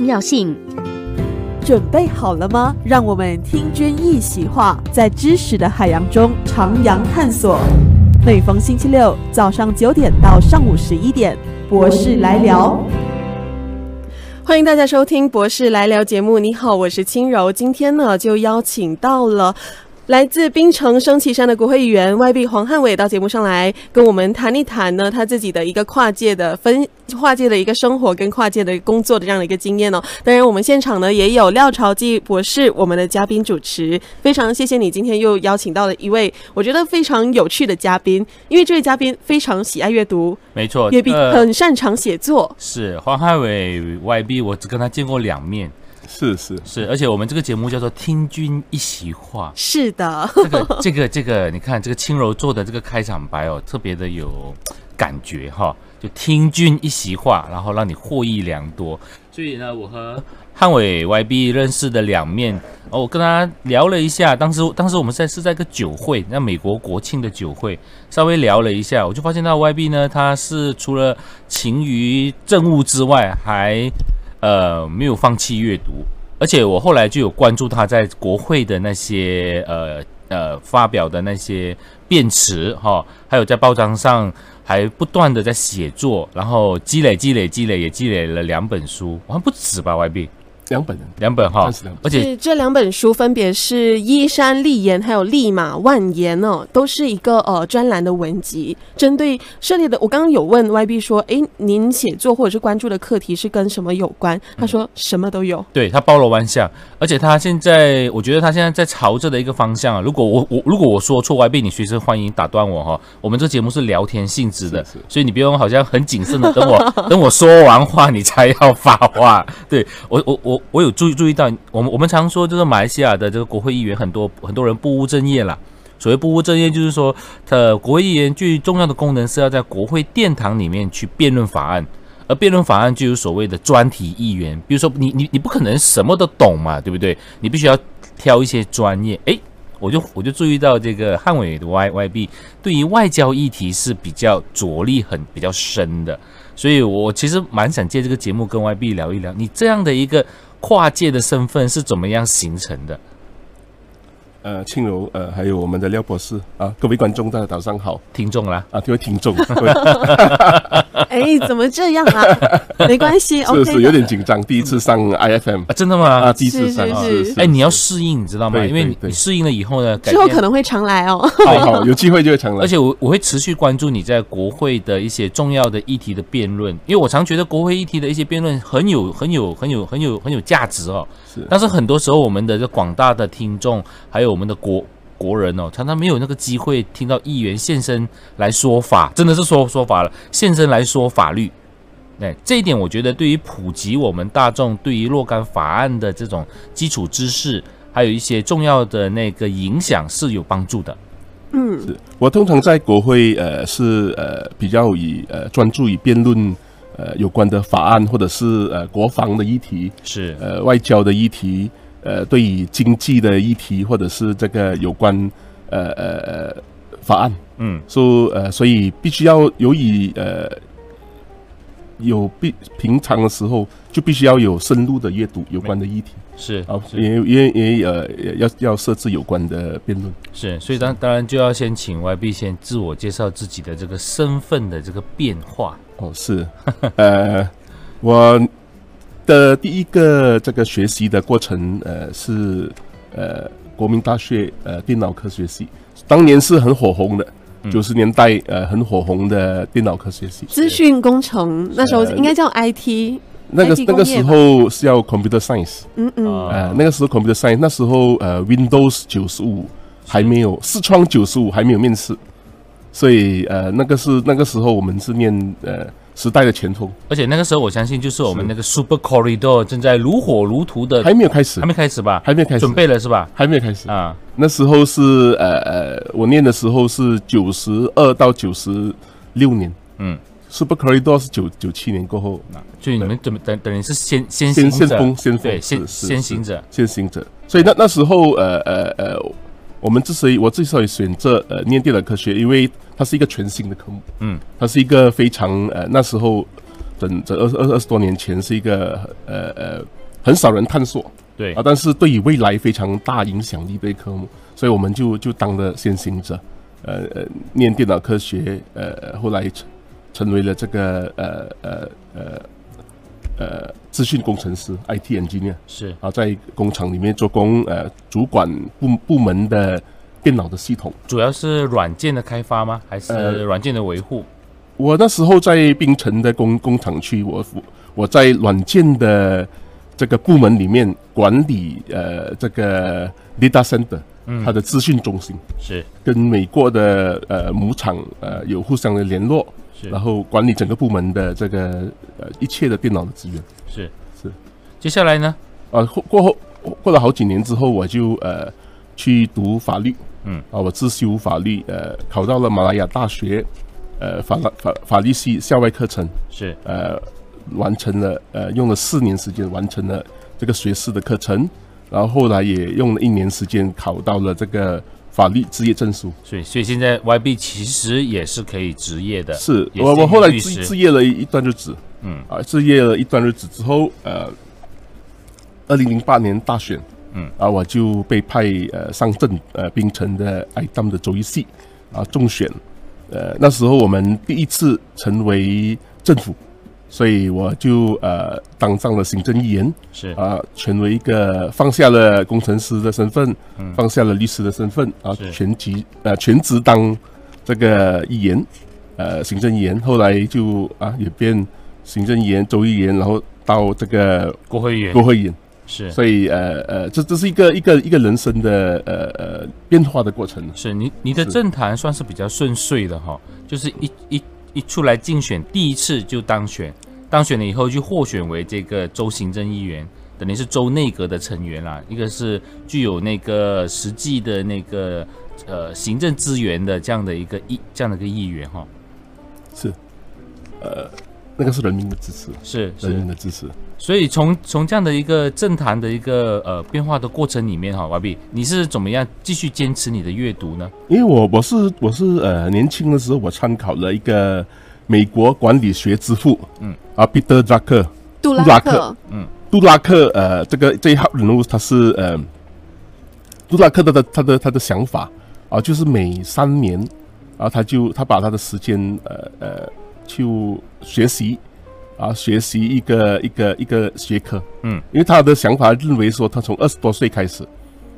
重要性。准备好了吗？让我们听君一席话，在知识的海洋中徜徉探索。每逢星期六早上九点到上午十一点，博士来聊。欢迎大家收听《博士来聊》节目。你好，我是轻柔。今天呢，就邀请到了。来自槟城升旗山的国会议员 YB 黄汉伟到节目上来跟我们谈一谈呢，他自己的一个跨界的分跨界的一个生活跟跨界的工作的这样的一个经验哦。当然，我们现场呢也有廖朝基博士，我们的嘉宾主持。非常谢谢你今天又邀请到了一位我觉得非常有趣的嘉宾，因为这位嘉宾非常喜爱阅读，没错，也比很擅长写作。是黄汉伟 YB，我只跟他见过两面。是是是，而且我们这个节目叫做“听君一席话”。是的，这个这个这个，你看这个轻柔做的这个开场白哦，特别的有感觉哈。就听君一席话，然后让你获益良多。所以呢，我和汉伟 YB 认识的两面哦，我跟他聊了一下。当时当时我们在是在一个酒会，那美国国庆的酒会，稍微聊了一下，我就发现到 YB 呢，他是除了勤于政务之外，还呃，没有放弃阅读，而且我后来就有关注他在国会的那些呃呃发表的那些辩词哈，还有在报章上还不断的在写作，然后积累积累积累，也积累了两本书，好像不止吧，外币。两本，两本哈，而且这两本书分别是《依山立言》还有《立马万言》哦，都是一个呃专栏的文集，针对涉猎的。我刚刚有问 YB 说，哎，您写作或者是关注的课题是跟什么有关？他说什么都有。对他包罗万象，而且他现在，我觉得他现在在朝着的一个方向啊。如果我我如果我说错，YB 你随时欢迎打断我哈。我们这节目是聊天性质的，所以你不用好像很谨慎的等我 等我说完话你才要发话。对我我我。我我有注意注意到，我们我们常说，就是马来西亚的这个国会议员，很多很多人不务正业啦。所谓不务正业，就是说，呃国会议员最重要的功能是要在国会殿堂里面去辩论法案，而辩论法案就有所谓的专题议员。比如说，你你你不可能什么都懂嘛，对不对？你必须要挑一些专业。诶，我就我就注意到这个汉伟的 Y Y B 对于外交议题是比较着力很比较深的，所以我其实蛮想借这个节目跟 Y B 聊一聊，你这样的一个。跨界的身份是怎么样形成的？呃，庆柔，呃，还有我们的廖博士啊，各位观众大家早上好，听众啦啊，各位听众，哎，怎么这样啊？没关系，是是有点紧张，第一次上 IFM 啊，真的吗？啊，第一次上，是是，哎，你要适应，你知道吗？因为你适应了以后呢，之后可能会常来哦。好好，有机会就会常来。而且我我会持续关注你在国会的一些重要的议题的辩论，因为我常觉得国会议题的一些辩论很有很有很有很有很有价值哦。是，但是很多时候我们的这广大的听众还有我们的国。国人哦，常常没有那个机会听到议员现身来说法，真的是说说法了，现身来说法律。哎，这一点我觉得对于普及我们大众对于若干法案的这种基础知识，还有一些重要的那个影响是有帮助的。嗯，是我通常在国会呃是呃比较以呃专注于辩论呃有关的法案，或者是呃国防的议题，是呃外交的议题。呃，对于经济的议题，或者是这个有关呃呃呃法案，嗯，说呃，所以必须要由于呃有必平常的时候就必须要有深入的阅读有关的议题，是啊，也也也呃要要设置有关的辩论，是，所以当当然就要先请 YB 先自我介绍自己的这个身份的这个变化。哦，是，呃，我。的第一个这个学习的过程，呃，是呃国民大学呃电脑科学系，当年是很火红的，九十年代呃很火红的电脑科学系。资讯工程那时候应该叫 IT，那个那个时候是要 Computer Science，嗯嗯，呃那个时候 Computer Science 那时候呃 Windows 九十五还没有，视窗九十五还没有面世，所以呃那个是那个时候我们是念呃。时代的前锋，而且那个时候我相信就是我们那个 Super Corridor 正在如火如荼的，还没有开始，还没开始吧？还没开始，准备了是吧？还没有开始。啊。那时候是呃呃，我念的时候是九十二到九十六年，嗯，Super Corridor 是九九七年过后，就你们怎么等等于是先先先先锋先锋。对先先行者。先行者，所以那那时候呃呃呃。我们之所以我之所以选择呃念电脑科学，因为它是一个全新的科目，嗯，它是一个非常呃那时候整整二二二十多年前是一个呃呃很少人探索。对。啊，但是对于未来非常大影响力的一科目，所以我们就就当了先行者，呃呃，念电脑科学，呃，后来成成为了这个呃呃呃呃资讯工程师 IT engineer 是啊，在工厂里面做工，呃，主管部部门的电脑的系统。主要是软件的开发吗？还呃是软件的维护？我那时候在槟城的工工厂区，我我在软件的这个部门里面管理呃这个 data center，嗯它的资讯中心，是跟美国的呃母厂呃有互相的联络，是然后管理整个部门的这个呃一切的电脑的资源。是。是。接下来呢？啊，过过后过了好几年之后，我就呃去读法律，嗯，啊，我自修法律，呃，考到了马来亚大学，呃，法法法法律系校外课程，是。呃，完成了，呃，用了四年时间完成了这个学士的课程，然后后来也用了一年时间考到了这个法律职业证书。所以所以现在 YB 其实也是可以执业的，是是我我后来自自业了一段日子，嗯。啊，自业了一段日子之后，呃，二零零八年大选，嗯，啊，我就被派呃上阵呃槟城的 i a m 的周一系啊中选，呃那时候我们第一次成为政府，所以我就呃当上了行政议员是。啊，成为一个放下了工程师的身份，嗯。放下了律师的身份啊，全职呃全职当这个议员，呃行政议员，后来就啊也变行政议员、州议员，然后到这个国会议员。国会议员，是。所以呃呃这这是一个一个一个人生的呃呃变化的过程。是你你的政坛算是比较顺遂的哈，就是一一一出来竞选，第一次就当选，当选了以后就获选为这个州行政议员，等于是州内阁的成员啦。一个是具有那个实际的那个呃行政资源的这样的一个议这样的一个议员哈，是，呃，那个是人民的支持，是人民，的支持。所以从从这样的一个政坛的一个呃变化的过程里面哈完毕你是怎么样继续坚持你的阅读呢？因为我我是我是呃年轻的时候我参考了一个美国管理学之父，嗯啊彼得·扎克。杜拉克杜拉克，杜拉克，呃，这个这一号人物他是呃，杜拉克的的他的他的想法啊，就是每三年啊，他就他把他的时间呃呃去学习啊，学习一个一个一个学科，嗯，因为他的想法认为说，他从二十多岁开始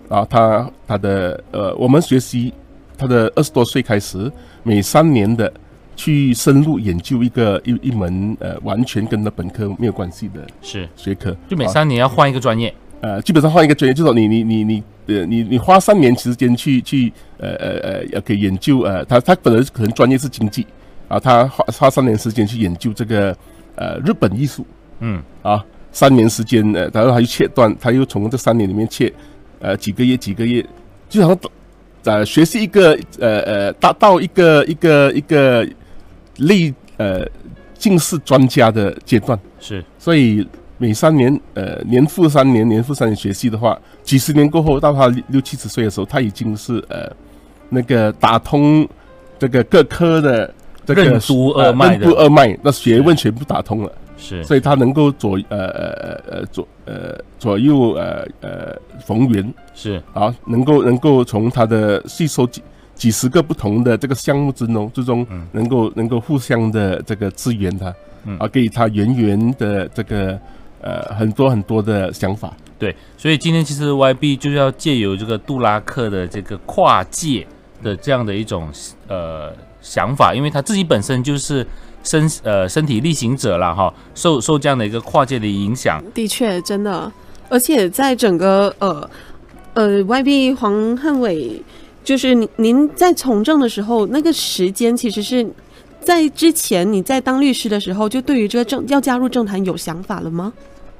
啊，他他的呃，我们学习他的二十多岁开始，每三年的。去深入研究一个一一门呃完全跟那本科没有关系的是，学科，就每啊三年要换一个专业，呃，基本上换一个专业，就是说你你你你呃你你花三年时间去去呃呃呃要可以研究呃，他他本来可能专业是经济啊，他花花三年时间去研究这个呃日本艺术。嗯。啊，三年时间呃，然后他又切断，他又从这三年里面切呃几个月几个月，就好像呃学习一个呃呃达到一个一个一个类呃近似专家的阶段。是。所以每三年，呃，年复三年，年复三年学习的话，几十年过后，到他六六七十岁的时候，他已经是呃那个打通这个各科的这个任督二脉的。呃任督二脉，那学问全部打通了，是，所以他能够左呃呃呃呃左呃左右呃呃逢源。是。啊，能够能够从他的吸收几几十个不同的这个项目之中之中嗯，能够能够互相的这个支援他，嗯。啊，给他源源的这个呃很多很多的想法。对，所以今天其实 YB 就是要借由这个杜拉克的这个跨界的这样的一种呃想法，因为他自己本身就是身呃身体力行者了哈，受受这样的一个跨界的影响，的确真的，而且在整个呃呃 YB 黄汉伟，就是您您在从政的时候，那个时间其实是在之前你在当律师的时候，就对于这个政要加入政坛有想法了吗？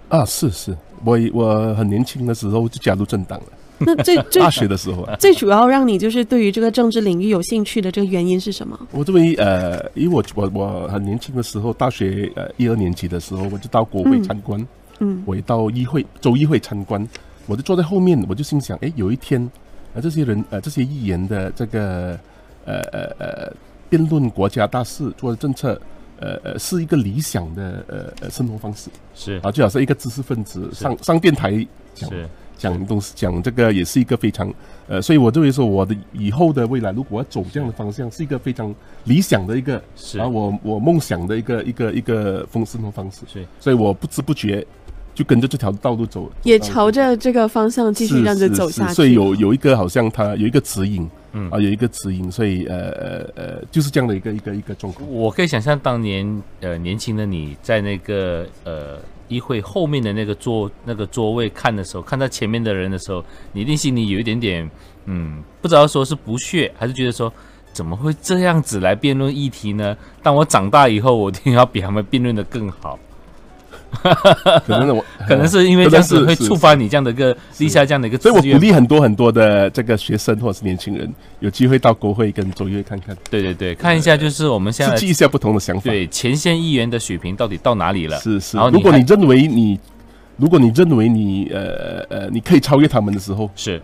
啊，是是，我我很年轻的时候就加入政党了，那最最大学的时候啊，最主要让你就是对于这个政治领域有兴趣的这个原因是什么？我认为呃，因为我我我很年轻的时候，大学呃一二年级的时候，我就到国会嗯。参观，嗯。我也到议会州议会参观，我就坐在后面，我就心想，哎，有一天，呃，这些人呃这些议员的这个呃呃呃辩论国家大事，做的政策，呃呃是一个理想的呃呃生活方式。是。啊，就好像一个知识分子上上电台讲是讲东西，讲这个也是一个非常呃，所以我认为说我的以后的未来，如果要走这样的方向，是一个非常理想的一个是。啊，我我梦想的一个一个一个风生活方式，是。所以我不知不觉就跟着这条道路走，也朝着这个方向继续是让着走下去。所以有有一个好像它有一个指引，嗯。啊，有一个指引，所以呃呃呃，就是这样的一个一个一个状况。我可以想象当年呃年轻的你在那个呃议会后面的那个座那个座位看的时候，看到前面的人的时候，你一定心里有一点点嗯，不知道说是不屑，还是觉得说怎么会这样子来辩论议题呢？当我长大以后，我一定要比他们辩论的更好。可能我 可能是因为这样子会触发你这样的一个立下这样的一个所以我鼓励很多很多的这个学生或者是年轻人有机会到国会跟州议会看看，对对对，看一下就是我们现在刺激一下不同的想法。对前线议员的水平到底到哪里了？是是。如果你认为你，如果你认为你呃呃你可以超越他们的时候，是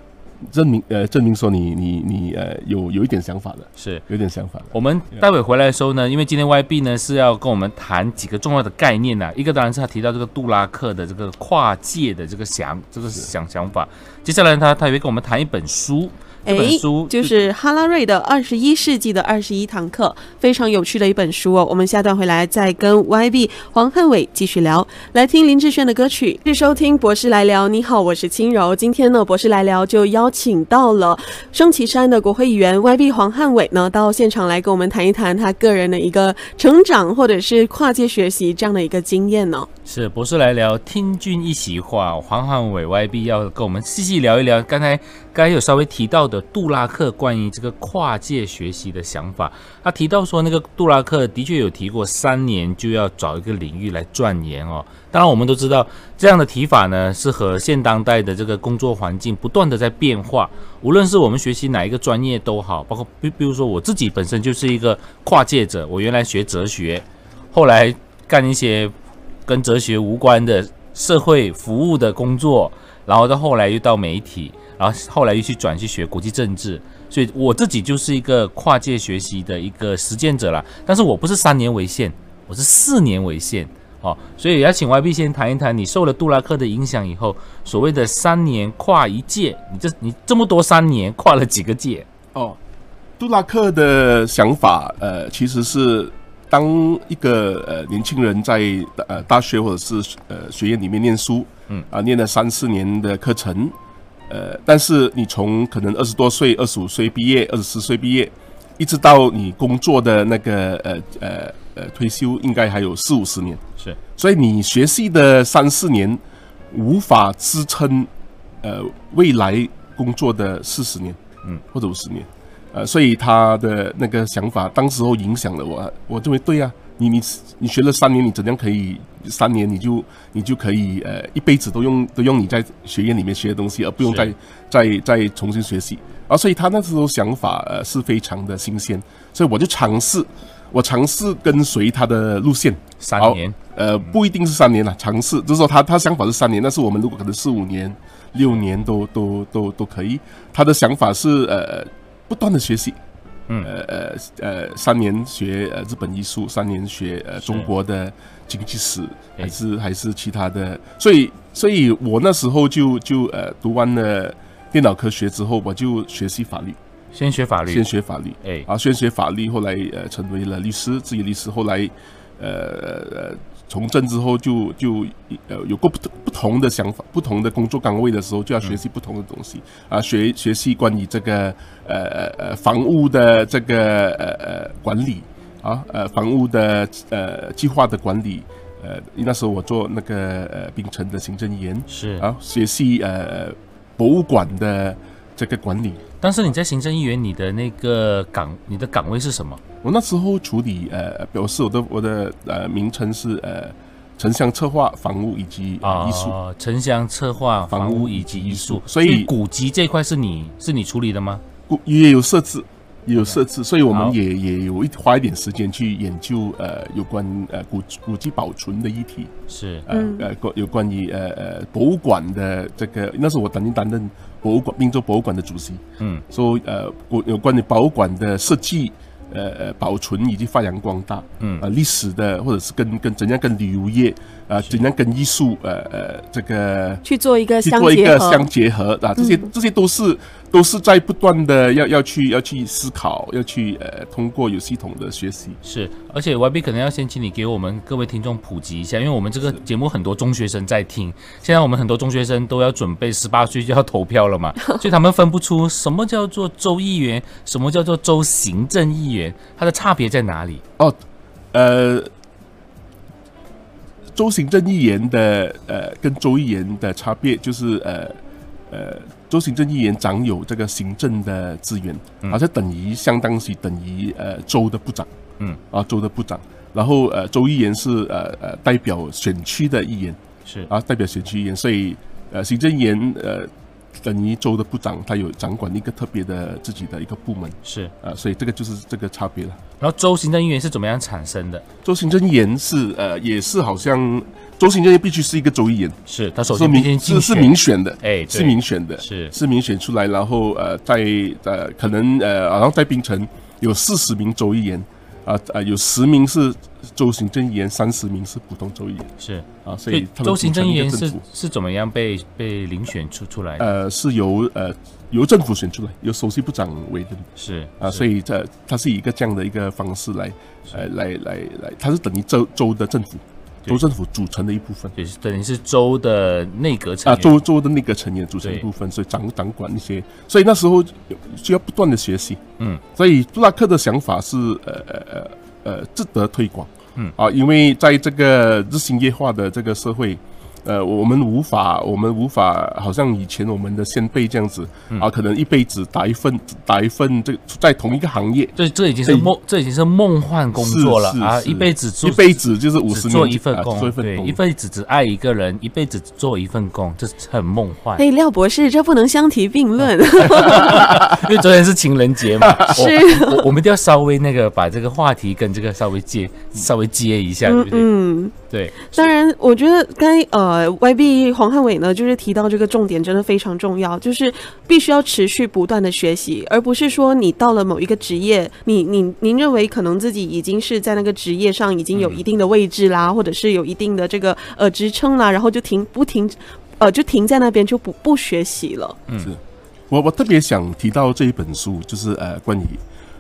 证明呃证明说你你你呃有有一点想法的，是，有点想法的。我们待会回来的时候呢，因为今天 YB 呢是要跟我们谈几个重要的概念呐、一个当然是他提到这个杜拉克的这个跨界的这个想这个想想法，接下来他他也会跟我们谈一本书，这本书就是哈拉瑞的《二十一世纪的二十一堂课》，非常有趣的一本书哦。我们下段回来再跟 YB 黄汉伟继续聊，来听林志炫的歌曲，继续收听博士来聊。你好，我是轻柔。今天呢，博士来聊就邀请到了升旗山的国会议员 YB 黄汉伟呢，到现场来跟我们谈一谈他个人的一个成长或者是跨界学习这样的一个经验呢。是博士来聊听君一席话，黄汉伟 YB 要跟我们细细聊一聊刚才刚才有稍微提到的杜拉克关于这个跨界学习的想法。他提到说，那个杜拉克的确有提过三年就要找一个领域来钻研哦。当然，我们都知道这样的提法呢，是和现当代的这个工作环境不断的在变化。无论是我们学习哪一个专业都好，包括比比如说我自己本身就是一个跨界者，我原来学哲学，后来干一些跟哲学无关的社会服务的工作，然后到后来又到媒体，然后后来又去转去学国际政治，所以我自己就是一个跨界学习的一个实践者了。但是我不是三年为限，我是四年为限哦，所以要请 YB 先谈一谈，你受了杜拉克的影响以后，所谓的三年跨一届，你这你这么多三年跨了几个届？哦，杜拉克的想法，呃，其实是当一个呃年轻人在呃大学或者是呃学院里面念书，嗯。啊、念了三四年的课程，呃，但是你从可能二十多岁、二十五岁毕业、二十四岁毕业，一直到你工作的那个呃呃呃退休，应该还有四五十年，是。所以你学习的三四年无法支撑呃未来工作的四十年，嗯，或者五十年，呃，所以他的那个想法，当时候影响了我，我认为对啊，你你你学了三年，你怎样可以三年你就你就可以呃一辈子都用都用你在学院里面学的东西，而不用再再再重新学习。啊，所以他那时候想法呃是非常的新鲜，所以我就尝试，我尝试跟随他的路线，三年，呃，不一定是三年了，尝试。就是说他他想法是三年，但是我们如果可能四五年、六年都都都都可以。他的想法是呃不断的学习，嗯。呃呃呃三年学呃日本艺术，三年学呃中国的经济史，哎还是还是其他的，所以所以我那时候就就呃读完了电脑科学之后，我就学习法律，先学法律。先，学法律。哎，啊，先学法律，后来呃成为了律师，自己律师，后来呃呃从政之后就就呃有过不同不同的想法，不同的工作岗位的时候就要学习不同的东西、啊，学学习关于这个呃呃呃房屋的这个呃呃管理啊，呃房屋的呃计划的管理。呃，那时候我做那个呃槟城的行政员是。啊，学习呃博物馆的这个管理，当时你在行政议员，你的那个岗，你的岗位是什么？我那时候处理呃，表示我的我的呃名称是呃城乡策划、房屋以及、呃、艺术。哦，城乡策划、房房屋屋以及艺术，所以古籍这一块是你是你处理的吗？古也有设置，也有设置，所以我们也也有一花一点时间去研究呃有关呃古古迹保存的议题，是呃、嗯呃关有关于呃呃博物馆的这个，那时候我曾经担任博物馆滨州博物馆的主席，嗯。说呃古有关于博物馆的设计呃呃保存以及发扬光大，嗯。啊历史的或者是跟跟怎样跟旅游业啊怎样跟艺术呃呃这个去做一个去相做一个结合，相结合啊，这些嗯这些都是都是在不断的要要去要去思考，要去呃通过有系统的学习。是，而且 YB 可能要先请你给我们各位听众普及一下，因为我们这个节目很多中学生在听，现在我们很多中学生都要准备十八岁就要投票了嘛，所以他们分不出什么叫做州议员，什么叫做州行政议员，它的差别在哪里？哦，呃，州行政议员的呃跟州议员的差别就是呃呃，州行政议员掌有这个行政的资源，嗯。好像等于相当于等于呃州的部长，嗯。啊州的部长，然后呃州议员是呃呃代表选区的议员是。啊代表选区议员，所以呃行政议员呃等于州的部长，他有掌管一个特别的自己的一个部门。是，啊，所以这个就是这个差别了。然后州行政议员是怎么样产生的？州行政议员是呃，也是好像州行政议员必须是一个州议员，是他首先民是是民选的，哎，是民选的，是。是民选出来，然后呃，在呃可能呃，然后在槟城有四十名州议员，啊啊有十名是州行政议员，三十名是普通州议员是，啊，所所以以他们州行政议员是是怎么样被被遴选出出来的？呃是由呃由政府选出来，由首席部长委任。是啊，所以这它是以一个这样的一个方式来呃来来来，它是等于州州的政府，对州政府组成的一部分。也是等于是州的内阁成啊，员州州的内阁成员组成一部分，所以掌掌管一些，所以那时候需要不断的学习，嗯，所以杜拉克的想法是呃呃呃呃值得推广，嗯。啊，因为在这个日新月化的这个社会。呃，我们无法，我们无法，好像以前我们的先辈这样子、嗯啊，可能一辈子打一份打一份这个在同一个行业，这这已经是对梦，这已经是梦幻工作了啊！是是是一辈子做一辈子就是五十做一份工，对，做一份工一辈子只爱一个人，一辈子只做一份工，这是很梦幻。哎，廖博士，这不能相提并论。因为昨天是情人节嘛，是我我我们一定要稍微那个把这个话题跟这个稍微接稍微接一下，对嗯不对？嗯，对，当然，我觉得该呃，YB 黄汉伟呢，就是提到这个重点真的非常重要，就是必须要持续不断的学习，而不是说你到了某一个职业，你你您认为可能自己已经是在那个职业上已经有一定的位置啦，或者是有一定的这个呃职称啦，然后就停不停呃就停在那边就不不学习了。嗯，是。我我特别想提到这一本书，就是呃关于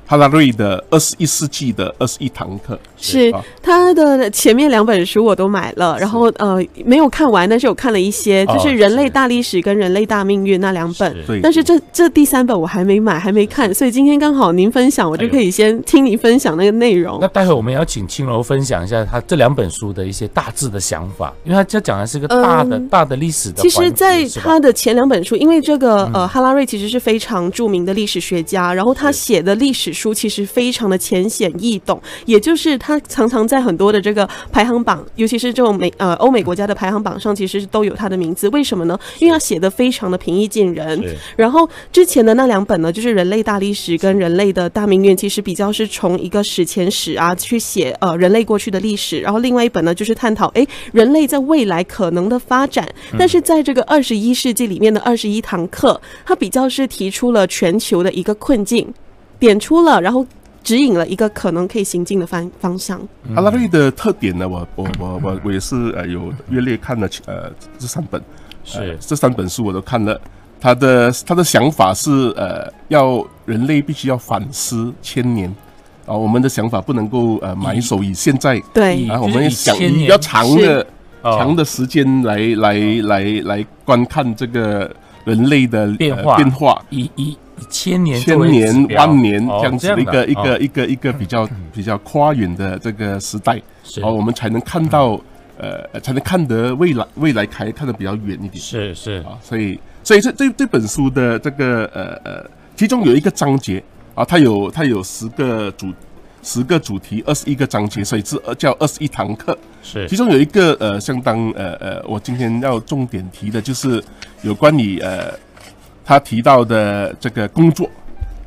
哈拉瑞的《二十一世纪的二十一堂课》是啊。他的前面两本书我都买了，然后呃没有看完，但是我看了一些，哦就是《人类大历史》跟《人类大命运》那两本。对，但是这这第三本我还没买，还没看，所以今天刚好您分享，我就可以先听您分享那个内容。那。待会我们也要请青楼分享一下他这两本书的一些大致的想法，因为他这讲的是一个大的、嗯大的历史的其。实，在他的前两本书，因为这个嗯。呃，哈拉瑞其实是非常著名的历史学家，然后他写的历史书其实非常的浅显易懂，也就是他常常在很多的这个排行榜，尤其是这种美呃欧美国家的排行榜上，其实都有他的名字。为什么呢？因为他写的非常的平易近人。是然后之前的那两本呢，就是《人类大历史》跟《人类的大命运》，其实比较是从一个史前史啊去写呃人类过去的历史，然后另外一本呢就是探讨哎人类在未来可能的发展。但是在这个二十一世纪里面的二十一堂课，它比较是提出了全球的一个困境，点出了然后指引了一个可能可以行进的方方向。阿拉瑞的特点呢，我我我我我也是呃有略略看了呃这三本，呃是这三本书我都看了。他的他的想法是呃要人类必须要反思千年。啊，我们的想法不能够呃埋首于现在。对。以，啊，我们想千年以比较长的哦。长的时间来来来来观看这个人类的呃变化。变化，以以以千年千年万年哦这样子的一个一哦。个一个一个比较比较跨远的这个时代，是。然后我们才能看到呃才能看得未来未来开看得比较远一点。是是。啊，所以所以这这这本书的这个呃呃，其中有一个章节啊，它有它有十个主十个主题，二十一个章节，所以是呃叫二十一堂课。是。其中有一个呃，相当呃呃，我今天要重点提的就是有关于呃，他提到的这个工作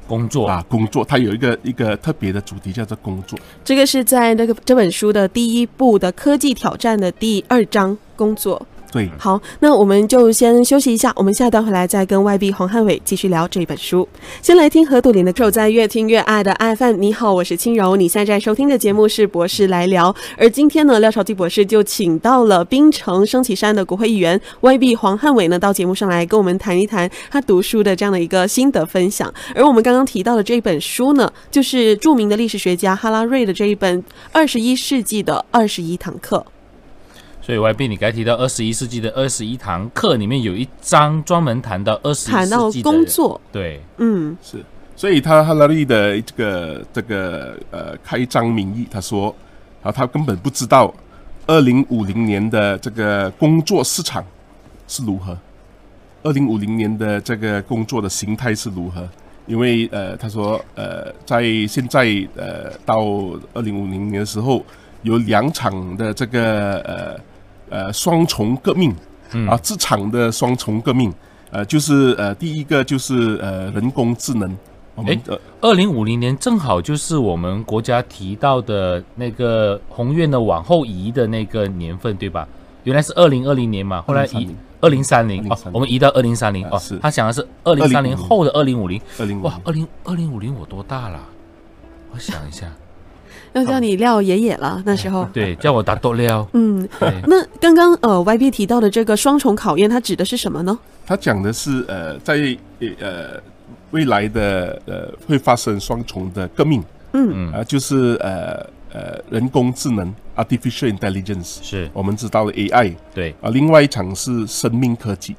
工作啊，工作，它有一个一个特别的主题叫做工作。这个是在那个这本书的第一部的科技挑战的第二章工作。对，好，那我们就先休息一下，我们下段回来再跟外币黄汉伟继续聊这本书。先来听何朵林的《守在越听越爱的爱饭》。你好，我是轻柔，你现在收听的节目是博士来聊。而今天呢，廖朝基博士就请到了槟城升旗山的国会议员外币黄汉伟呢，到节目上来跟我们谈一谈他读书的这样的一个心得分享。而我们刚刚提到的这一本书呢，就是著名的历史学家哈拉瑞的这一本《二十一世纪的二十一堂课》。所以 YB，你刚才提到二十一世纪的二十一堂课里面有一章专门谈到二十一谈到世纪的工作，对，嗯，是，所以他哈拉瑞的这个这个呃开章名义，他说，啊，他根本不知道二零五零年的这个工作市场是如何，二零五零年的这个工作的形态是如何，因为呃，他说呃，在现在呃到二零五零年的时候，有两场的这个呃呃双重革命，啊，职场的双重革命。呃，就是呃，第一个就是呃，人工智能，我们诶呃二零五零年正好就是我们国家提到的那个宏愿的往后移的那个年份，对吧？原来是二零二零年嘛，后来移二零三零哦我们移到二零三零哦。他想的是二零三零后的二零五零，二零哇，二零二零五零我多大了？我想一下，要叫你廖爷爷了，那时候。对，叫我打多廖，嗯，那刚刚呃 YB 提到的这个双重考验，它指的是什么呢？他讲的是呃，在呃未来的呃会发生双重的革命，嗯。啊、就是呃呃人工智能 （artificial intelligence），是。我们知道的 AI 对，啊、另外一场是生命科技，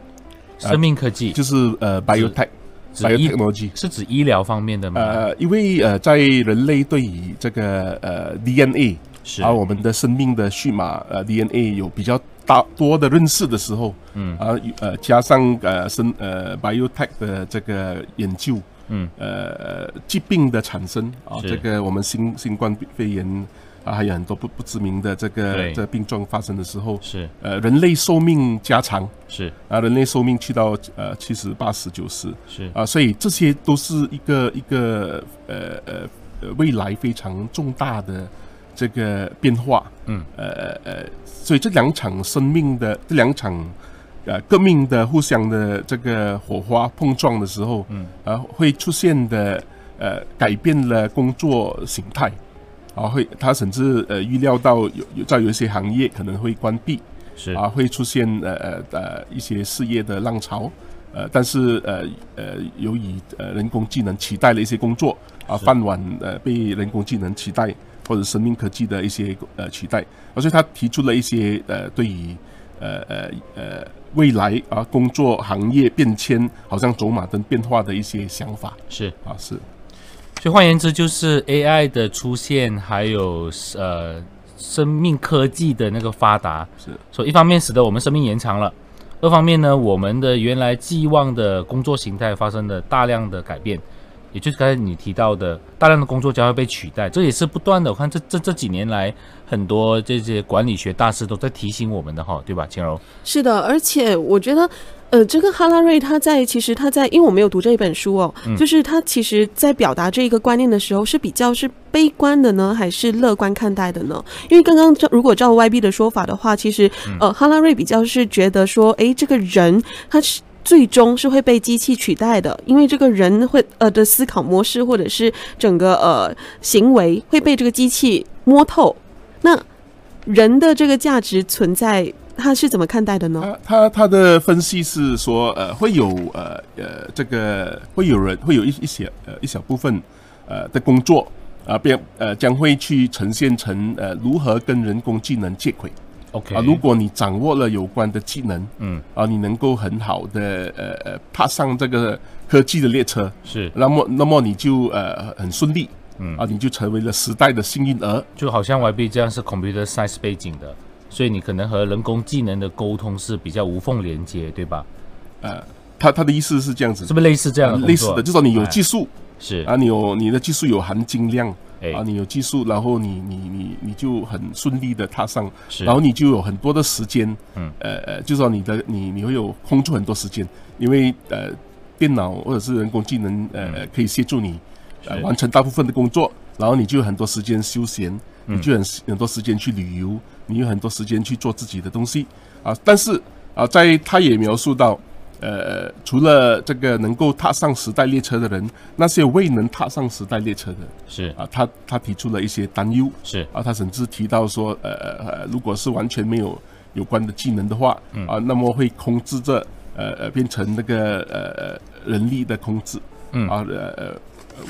生命科技。就是呃 biotech 指医 biotechnology。是指医疗方面的吗？呃，因为呃，在人类对于这个呃 DNA 是啊，我们的生命的序码呃 DNA 有比较大多的认识的时候，嗯啊呃加上呃生呃 biotech 的这个研究，嗯呃疾病的产生啊，这个我们新新冠肺炎啊，还有很多不不知名的这个这个病状发生的时候，是。呃人类寿命加长。是。啊，人类寿命去到呃七十八十九十，是。啊，所以这些都是一个一个呃呃呃未来非常重大的这个变化，嗯。呃呃，所以这两场生命的这两场呃革命的互相的这个火花碰撞的时候，嗯。啊会出现的呃改变了工作形态，啊会他甚至呃预料到有有在有一些行业可能会关闭，是。啊，会出现呃呃呃一些事业的浪潮，呃，但是呃呃，由于呃人工智能取代了一些工作啊，是。饭碗呃被人工智能取代，或者生命科技的一些呃取代，而所以他提出了一些呃对于呃呃呃未来啊工作行业变迁好像走马灯变化的一些想法。是。啊，是所以换言之，就是 AI 的出现，还有呃生命科技的那个发达，是，所以一方面使得我们生命延长了，二方面呢，我们的原来寄望的工作形态发生了大量的改变，也就是刚才你提到的，大量的工作将会被取代，这也是不断的。我看这这这几年来，很多这些管理学大师都在提醒我们的哈，对吧，青柔？是的，而且我觉得，呃，这个哈拉瑞他在其实他在，因为我没有读这一本书哦，就是他其实在表达这一个观念的时候是比较是悲观的呢，还是乐观看待的呢？因为刚刚照如果照 YB 的说法的话，其实呃，哈拉瑞比较是觉得说，哎，这个人他是。最终是会被机器取代的，因为这个人会呃的思考模式或者是整个呃行为会被这个机器摸透。那人的这个价值存在，他是怎么看待的呢？他他他的分析是说，呃，会有呃呃这个会有人会有一一些呃一小部分呃的工作啊，变呃将会去呈现成呃如何跟人工智能接轨。OK 啊，如果你掌握了有关的技能嗯。啊，你能够很好的呃呃踏上这个科技的列车，是。那么那么你就呃很顺利嗯。啊，你就成为了时代的幸运儿。就好像 YB 这样是 computer science 背景的，所以你可能和人工技能的沟通是比较无缝连接，对吧？呃，他他的意思是这样子。是，不是类似这样？类似的，就是说你有哎技术。是。啊，你有你的技术有含金量哎。啊，你有技术，然后你你你你就很顺利的踏上，是，然后你就有很多的时间，嗯。呃呃，就说你的你你会有空出很多时间，因为呃电脑或者是人工智能呃可以协助你呃完成大部分的工作，然后你就有很多时间休闲，嗯。你就很很多时间去旅游，你有很多时间去做自己的东西。啊，但是啊，在他也描述到，呃，除了这个能够踏上时代列车的人，那些未能踏上时代列车的，是。啊，他他提出了一些担忧，是。啊，他甚至提到说，呃呃，如果是完全没有有关的技能的话，啊，那么会控制着，呃呃，变成那个呃人力的控制，嗯。啊呃呃呃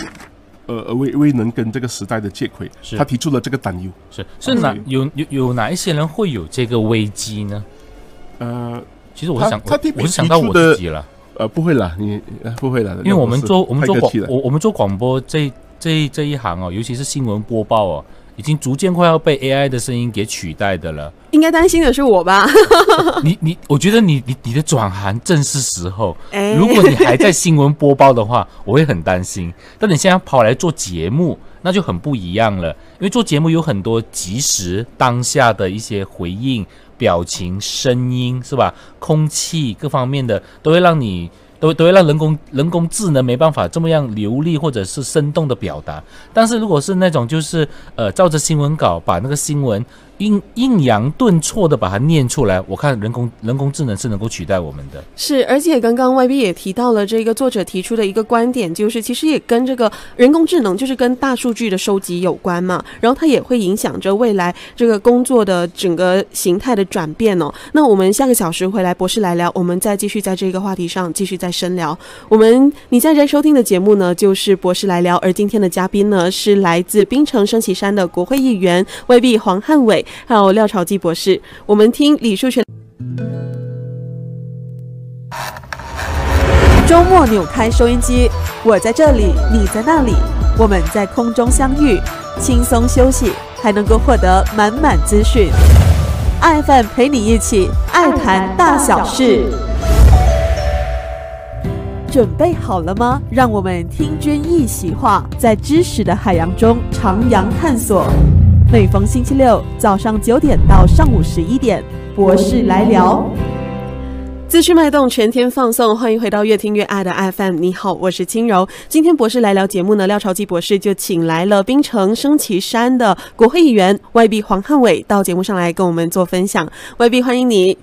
呃未未能跟这个时代的接轨，是。他提出了这个担忧，是。是哪有有有哪一些人会有这个危机呢？呃其实我是想，我他他提我是想到我自己了，呃，不会了，你呃不会了，因为我们做我们做广我我们做广播这这这一行哦，尤其是新闻播报哦，已经逐渐快要被 AI 的声音给取代的了。应该担心的是我吧？你你，我觉得你你你的转行正是时候。哎如果你还在新闻播报的话，我会很担心。但你现在跑来做节目，那就很不一样了。因为做节目有很多及时当下的一些回应、表情、声音，是吧？空气各方面的都会让你。都都会让人工人工智能没办法这么样流利或者是生动的表达，但是如果是那种就是呃照着新闻稿把那个新闻抑抑扬顿挫的把它念出来，我看人工人工智能是能够取代我们的。是，而且刚刚 YB 也提到了这个作者提出的一个观点，就是其实也跟这个人工智能，就是跟大数据的收集有关嘛，然后它也会影响着未来这个工作的整个形态的转变哦。那我们下个小时回来，博士来聊，我们再继续在这个话题上继续再深聊。我们你现在收听的节目呢，就是博士来聊，而今天的嘉宾呢是来自槟城升旗山的国会议员 YB 黄汉伟，还有廖朝基博士。我们听李树全。周末扭开收音机，我在这里，你在那里，我们在空中相遇，轻松休息，还能够获得满满资讯。爱 FM 陪你一起爱谈大小事。准备好了吗？让我们听君一席话，在知识的海洋中徜徉探索。每逢星期六早上九点到上午十一点，博士来聊。资讯脉动，全天放送，欢迎回到越听越爱的 FM。你好，我是轻柔。今天博士来聊节目呢，廖朝基博士就请来了槟城升旗山的国会议员外币黄汉伟到节目上来跟我们做分享。外币欢迎你。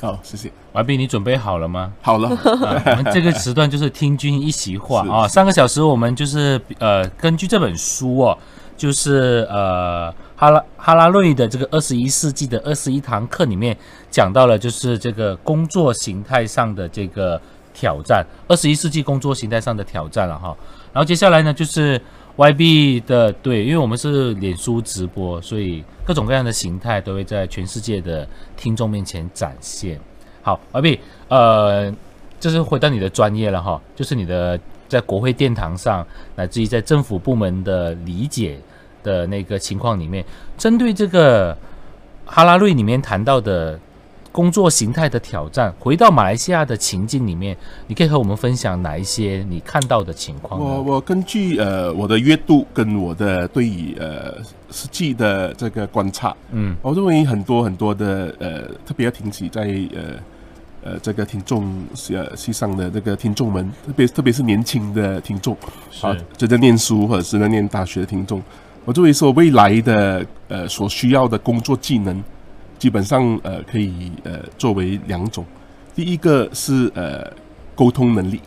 好，谢谢，完毕，你准备好了吗？好了，啊，我们这个时段就是听君一席话啊。上个小时我们就是呃，根据这本书哦，就是呃哈拉哈拉瑞的这个二十一世纪的二十一堂课里面讲到了，就是这个工作形态上的这个挑战，二十一世纪工作形态上的挑战了哈。然后接下来呢，就是 YB 的对，因为我们是脸书直播，所以各种各样的形态都会在全世界的听众面前展现。好，YB，呃，这是回到你的专业了哈，就是你的在国会殿堂上，乃至于在政府部门的理解的那个情况里面，针对这个哈拉瑞里面谈到的工作形态的挑战，回到马来西亚的情境里面，你可以和我们分享哪一些你看到的情况？我我根据呃我的阅读跟我的对于呃实际的这个观察，嗯我认为很多很多的呃特别要提起在呃呃这个听众呃系上的这个听众们，特别特别是年轻的听众啊，正在念书或者是在念大学的听众，我作为说未来的呃所需要的工作技能，基本上呃可以呃作为两种，第一个是呃沟通能力，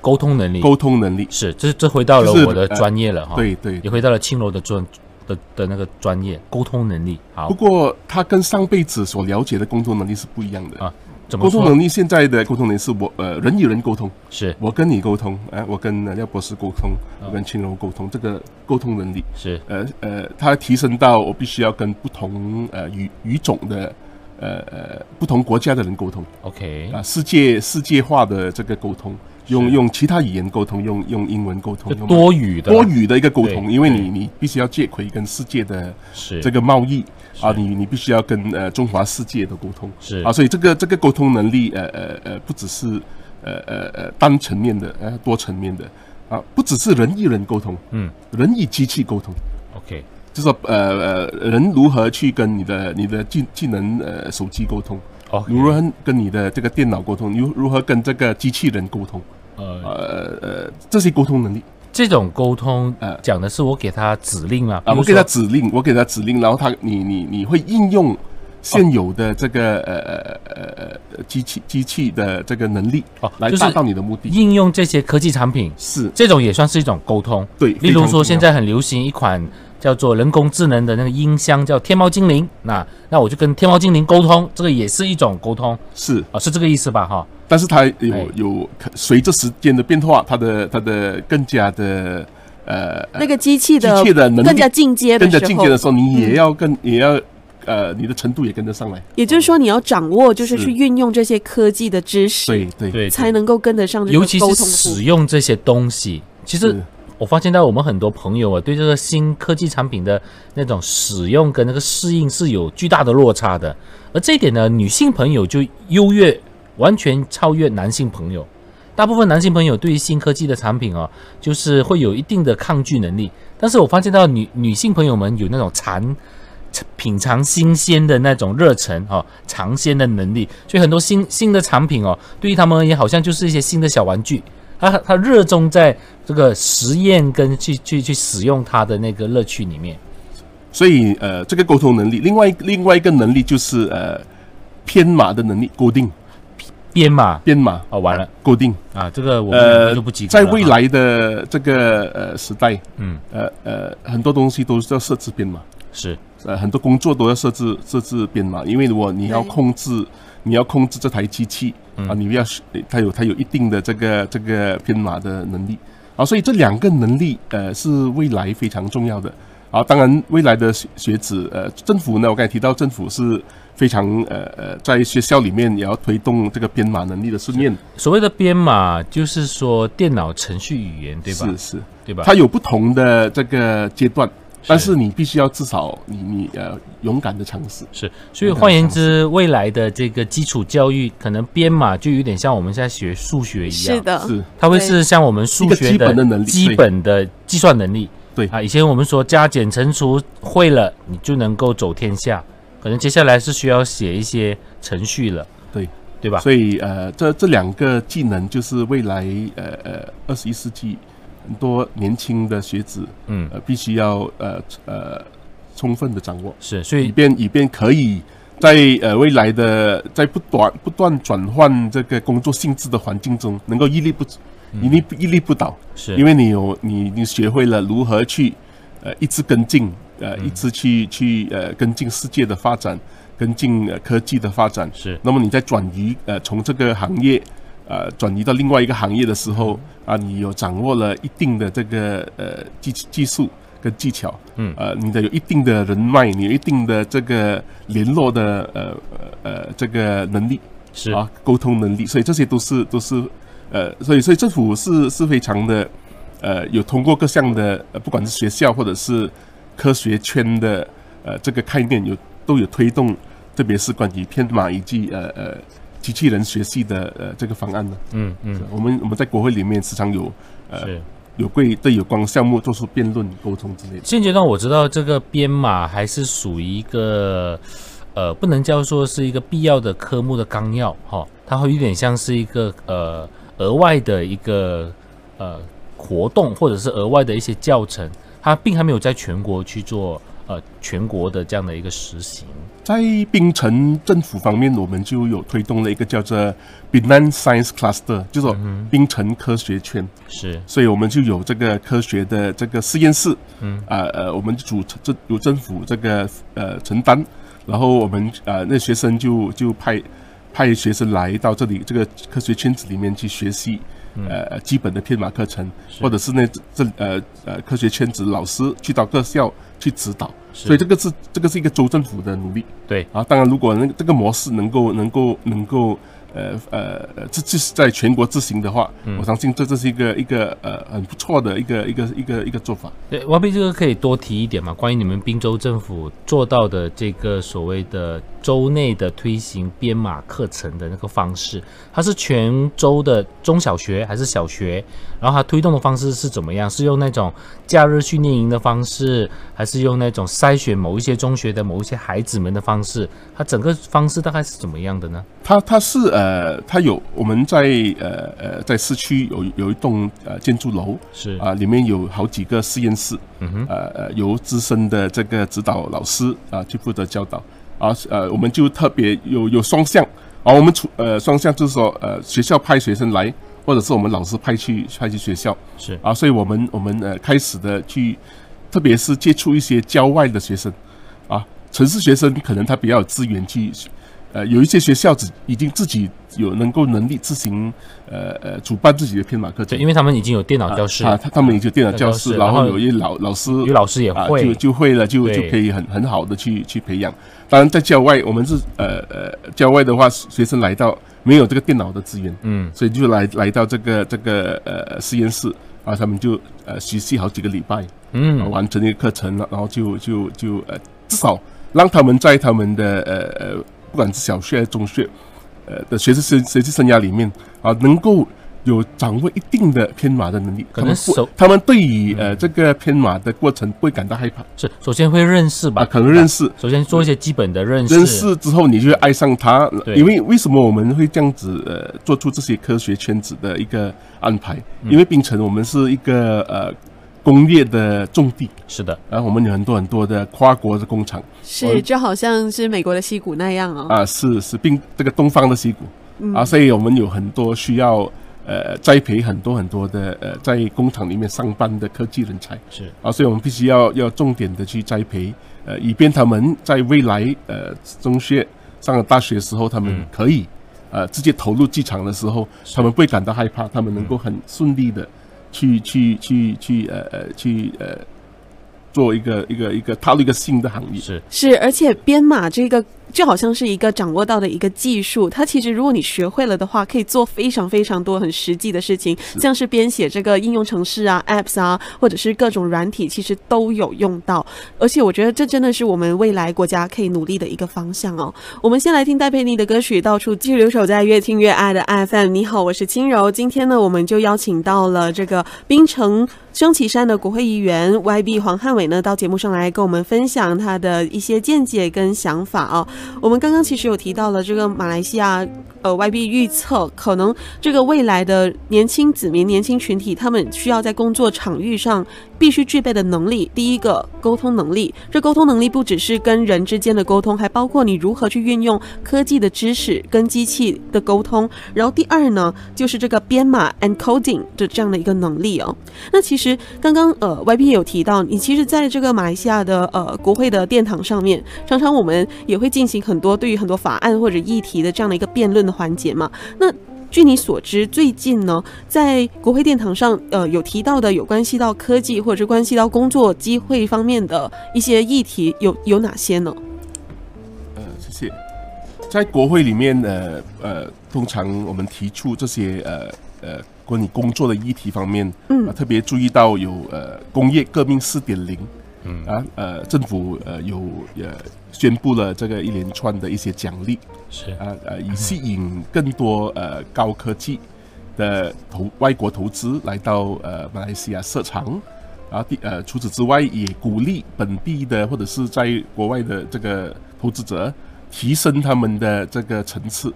沟通能力。沟通能力，是，这这回到了我的呃专业了哈，，对对。也回到了青楼的专的的那个专业，沟通能力。好。不，过，他跟上辈子所了解的沟通能力是不一样的。啊怎么沟通能？力现在的沟通能力是我呃人与人沟通，是。我跟你沟通，哎、我跟呃廖博士沟通，哦。我跟青龙沟通，这个沟通能力，是。呃呃，它提升到我必须要跟不同呃语语种的呃呃不同国家的人沟通。OK，啊、世界世界化的这个沟通，用用其他语言沟通，用用英文沟通，用多语的。多语的一个沟通，因为你你必须要接轨跟世界的是。这个贸易啊，你你必须要跟呃中华世界的沟通。是。啊，所以这个这个沟通能力，呃呃呃，不只是呃呃呃单层面的，呃多层面的。啊，不只是人与人沟通，嗯。人与机器沟通，OK。就是说呃呃人如何去跟你的你的技技能呃手机沟通，OK，如何跟你的这个电脑沟通，如如何跟这个机器人沟通，呃呃呃这些沟通能力这种沟通呃讲的是我给他指令嘛，啊，我给他指令，我给他指令，然后他你你你会应用现有的这个呃呃呃呃机器机器的这个能力哦，就是来达到你的目的。应用这些科技产品，是这种也算是一种沟通。对，例如说，现在很流行一款叫做人工智能的那个音箱，叫天猫精灵。那那我就跟天猫精灵沟通，这个也是一种沟通。是，啊，是这个意思吧？哈，但是它有哎。有随着时间的变化，它的它的更加的呃呃那个机器的机器的能力更加进阶的更加，进阶的时候，你也要跟也要呃你的程度也跟得上来。也就是说你要掌握，就是是。去运用这些科技的知识，对对。对，才能够跟得上尤其是。使用这些东西，其实是我发现到我们很多朋友啊，对这个新科技产品的那种使用跟那个适应是有巨大的落差的，而这一点呢，女性朋友就优越，完全超越男性朋友。大部分男性朋友对于新科技的产品哦，就是会有一定的抗拒能力，但是我发现到女女性朋友们有那种馋品尝新鲜的那种热忱哦，尝鲜的能力，所以很多新新的产品哦，对于他们而言好像就是一些新的小玩具，他他热衷在这个实验跟去去去使用它的那个乐趣里面。所以呃，这个沟通能力，另外另外一个能力就是呃编码的能力，固定编码。编码。哦，完了。固定。啊，这个我们不及，格了。哈在未来的这个呃时代，嗯。呃呃，很多东西都是要设置编码，是。呃，很多工作都要设置设置编码，因为如果你要控制，你要控制这台机器啊，你要是它有他有一定的这个这个编码的能力啊，所以这两个能力呃是未来非常重要的啊。当然，未来的学学子呃，政府呢，我刚才提到政府是非常呃呃，在学校里面也要推动这个编码能力的训练，所谓的编码，就是说电脑程序语言，对吧？是是。对吧？它有不同的这个阶段，但是你必须要至少你你呃勇敢的尝试。是，所以换言之，未来的这个基础教育，可能编码就有点像我们现在学数学一样，是，的，是。它会是像我们数学的能力。基本的计算能力。对。啊，以前我们说加减乘除会了，你就能够走天下。可能接下来是需要写一些程序了，对。对吧？所以呃，这这两个技能就是未来呃呃二十一世纪很多年轻的学子嗯，呃必须要呃呃充分的掌握，是，所以以便以便可以在呃未来的在不断不断转换这个工作性质的环境中，能够屹立不屹立屹立不倒。是。因为你有你你学会了如何去呃一直跟进呃嗯。一直去去呃跟进世界的发展，跟进呃科技的发展。是。那么你在转移呃从这个行业呃转移到另外一个行业的时候啊，你有掌握了一定的这个呃技技术跟技巧，嗯。呃，你的有一定的人脉，你有一定的这个联络的呃呃呃这个能力，是。啊，沟通能力，所以这些都是都是呃，所以所以政府是是非常的呃，有通过各项的呃，不管是学校或者是科学圈的呃这个概念，有都有推动，特别是关于编码以及呃呃机器人学习的呃这个方案呢。嗯嗯我们我们在国会里面时常有呃。有贵对有关项目做出辩论、沟通之类的。现阶段我知道这个编码还是属于一个呃，不能叫做是一个必要的科目的纲要哈、它会有点像是一个呃额外的一个呃活动，或者是额外的一些教程，它并还没有在全国去做呃全国的这样的一个实行。在槟城政府方面，我们就有推动了一个叫做 Binan Science Cluster，就是说槟城科学圈。是所以我们就有这个科学的这个实验室，嗯，啊呃，我们主这由政府这个呃承担，然后我们呃那学生就就派派学生来到这里这个科学圈子里面去学习。呃，基本的编码课程，或者是那这呃呃科学圈子老师去到各校去指导，所以这个是这个是一个州政府的努力。对。啊，当然，如果那个这个模式能够能够能够呃呃，这这是在全国执行的话，嗯我相信这这是一个一个呃很不错的一个一个一个一个做法。对，王斌这个可以多提一点嘛？关于你们滨州政府做到的这个所谓的州内的推行编码课程的那个方式，它是全州的中小学还是小学？然后它推动的方式是怎么样？是用那种假日训练营的方式，还是用那种筛选某一些中学的某一些孩子们的方式？它整个方式大概是怎么样的呢？它它是呃，它有我们在呃呃在市区有有一栋呃建筑楼是。啊、里面有好几个实验室，嗯哼，呃呃由资深的这个指导老师啊、去负责教导。啊，呃，我们就特别有有双向啊，我们出呃双向就是说呃学校派学生来，或者是我们老师派去派去学校。是。啊，所以我们我们呃开始的去，特别是接触一些郊外的学生啊，城市学生可能他比较有资源去。呃，有一些学校只已经自己有能够能力自行，呃呃，主办自己的编码课程，因为他们已经有电脑教室啊，他他们已经有电脑教室，然后有一老老师，有老师也会就就会了，就就可以很很好的去去培养。当然，在郊外，我们是呃呃，郊外的话，学生来到没有这个电脑的资源，嗯，所以就来来到这个这个呃实验室啊，他们就呃学习好几个礼拜，嗯，完成一个课程了，然后就就就呃，至少让他们在他们的呃呃。不管是小学还是中学，呃的学习生学习生涯里面啊，能够有掌握一定的编码的能力，可能首他们对于呃这个编码的过程不会感到害怕。是，首先会认识吧，可能认识。首先做一些基本的认识。认识之后，你就会爱上它。因为为什么我们会这样子呃做出这些科学圈子的一个安排？因为冰城我们是一个呃。工业的重地。是的，然后我们有很多很多的跨国的工厂，是就好像是美国的溪谷那样哦。啊，是是，并这个东方的溪谷。啊，所以我们有很多需要呃栽培很多很多的呃在工厂里面上班的科技人才。是。啊，所以我们必须要要重点的去栽培呃，以便他们在未来呃中学上了大学的时候，他们可以呃直接投入机场的时候，他们不会感到害怕，他们能够很顺利的。去去去去呃呃去呃做一个一个一个踏入一个新的行业是是，而且编码这个。就好像是一个掌握到的一个技术，它其实如果你学会了的话，可以做非常非常多很实际的事情，像是编写这个应用程式啊、apps 啊，或者是各种软体，其实都有用到。而且我觉得这真的是我们未来国家可以努力的一个方向哦。我们先来听戴佩妮的歌曲《到处继续留守在越听越爱的 FM》。你好，我是轻柔。今天呢，我们就邀请到了这个冰城升旗山的国会议员 YB 黄汉伟呢，到节目上来跟我们分享他的一些见解跟想法哦。我们刚刚其实有提到了这个马来西亚，呃，YB 预测可能这个未来的年轻子民、年轻群体，他们需要在工作场域上。必须具备的能力，第一个沟通能力。这沟通能力不只是跟人之间的沟通，还包括你如何去运用科技的知识跟机器的沟通。然后第二呢，就是这个编码 encoding 的这样的一个能力哦。那其实刚刚呃 YB 有提到，你其实在这个马来西亚的呃国会的殿堂上面，常常我们也会进行很多对于很多法案或者议题的这样的一个辩论的环节嘛。那据你所知，最近呢，在国会殿堂上，呃，有提到的有关系到科技或者是关系到工作机会方面的一些议题，有有哪些呢？呃，谢谢。在国会里面，呃呃，通常我们提出这些呃呃关于工作的议题方面，嗯，特别注意到有呃工业革命四点零。嗯。啊，呃，政府呃有呃宣布了这个一连串的一些奖励，是。啊呃，以吸引更多呃高科技的投外国投资来到呃马来西亚设厂，然后第呃除此之外，也鼓励本地的或者是在国外的这个投资者提升他们的这个层次。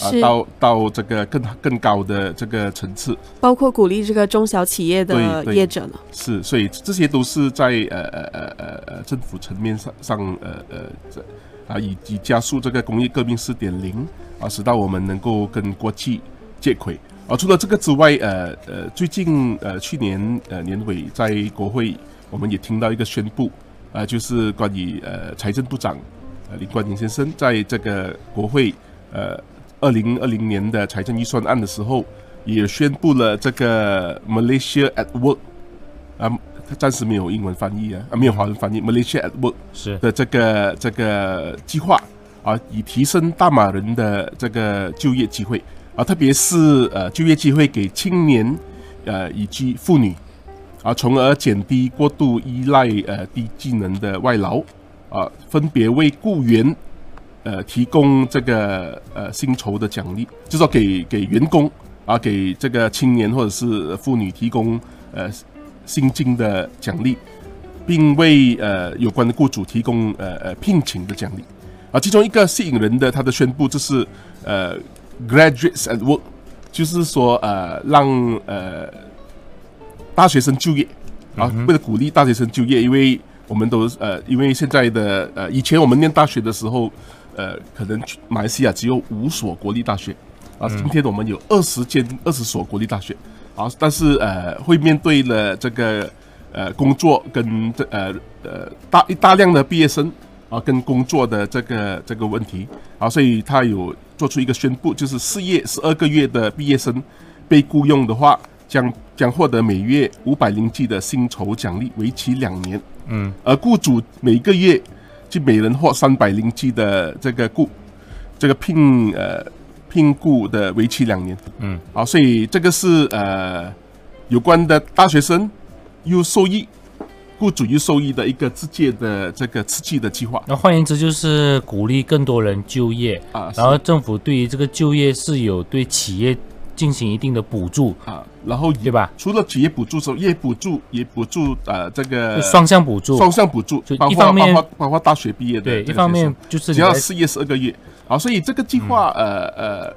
啊，到到这个更更高的这个层次，包括鼓励这个中小企业的业者呢？是，所以这些都是在呃呃呃呃呃政府层面上上呃呃这啊，以及加速这个工业革命四点零啊，使到我们能够跟国际接轨。啊，除了这个之外，呃呃，最近呃去年呃年尾在国会，我们也听到一个宣布啊，就是关于呃财政部长呃林冠英先生在这个国会呃。二零二零年的财政预算案的时候，也宣布了这个 Malaysia at Work 啊，它暂时没有英文翻译啊，啊没有华文翻译 Malaysia at Work 是的这个这个计划啊，以提升大马人的这个就业机会啊，特别是呃就业机会给青年呃以及妇女啊，从而减低过度依赖呃低技能的外劳啊，分别为雇员。呃，提供这个呃薪酬的奖励，就是说给给员工啊，给这个青年或者是妇女提供呃薪金的奖励，并为呃有关的雇主提供呃呃聘请的奖励啊。其中一个吸引人的，他的宣布就是呃，graduates at work，就是说呃让呃大学生就业啊，为了鼓励大学生就业，因为我们都呃，因为现在的呃，以前我们念大学的时候，呃，可能马来西亚只有五所国立大学，啊，今天我们有二十间二十所国立大学，啊，但是呃，会面对了这个呃工作跟这呃呃大一大量的毕业生啊，跟工作的这个这个问题，啊，所以他有做出一个宣布，就是四业十二个月的毕业生被雇佣的话，将将获得每月五百零 G 的薪酬奖励，为期两年。嗯，而雇主每个月就每人获三百零 G 的这个雇这个聘呃聘雇的为期两年。嗯，好，所以这个是呃有关的大学生又受益，雇主又受益的一个直接的这个刺激的计划。那换言之，就是鼓励更多人就业啊，然后政府对于这个就业是有对企业。进行一定的补助啊，然后对吧？除了企业补助之后，业补助也补助呃这个双向补助，双向补助，就一方面包括大学毕业的，对，一方面就是只要四业十二个月啊，所以这个计划呃呃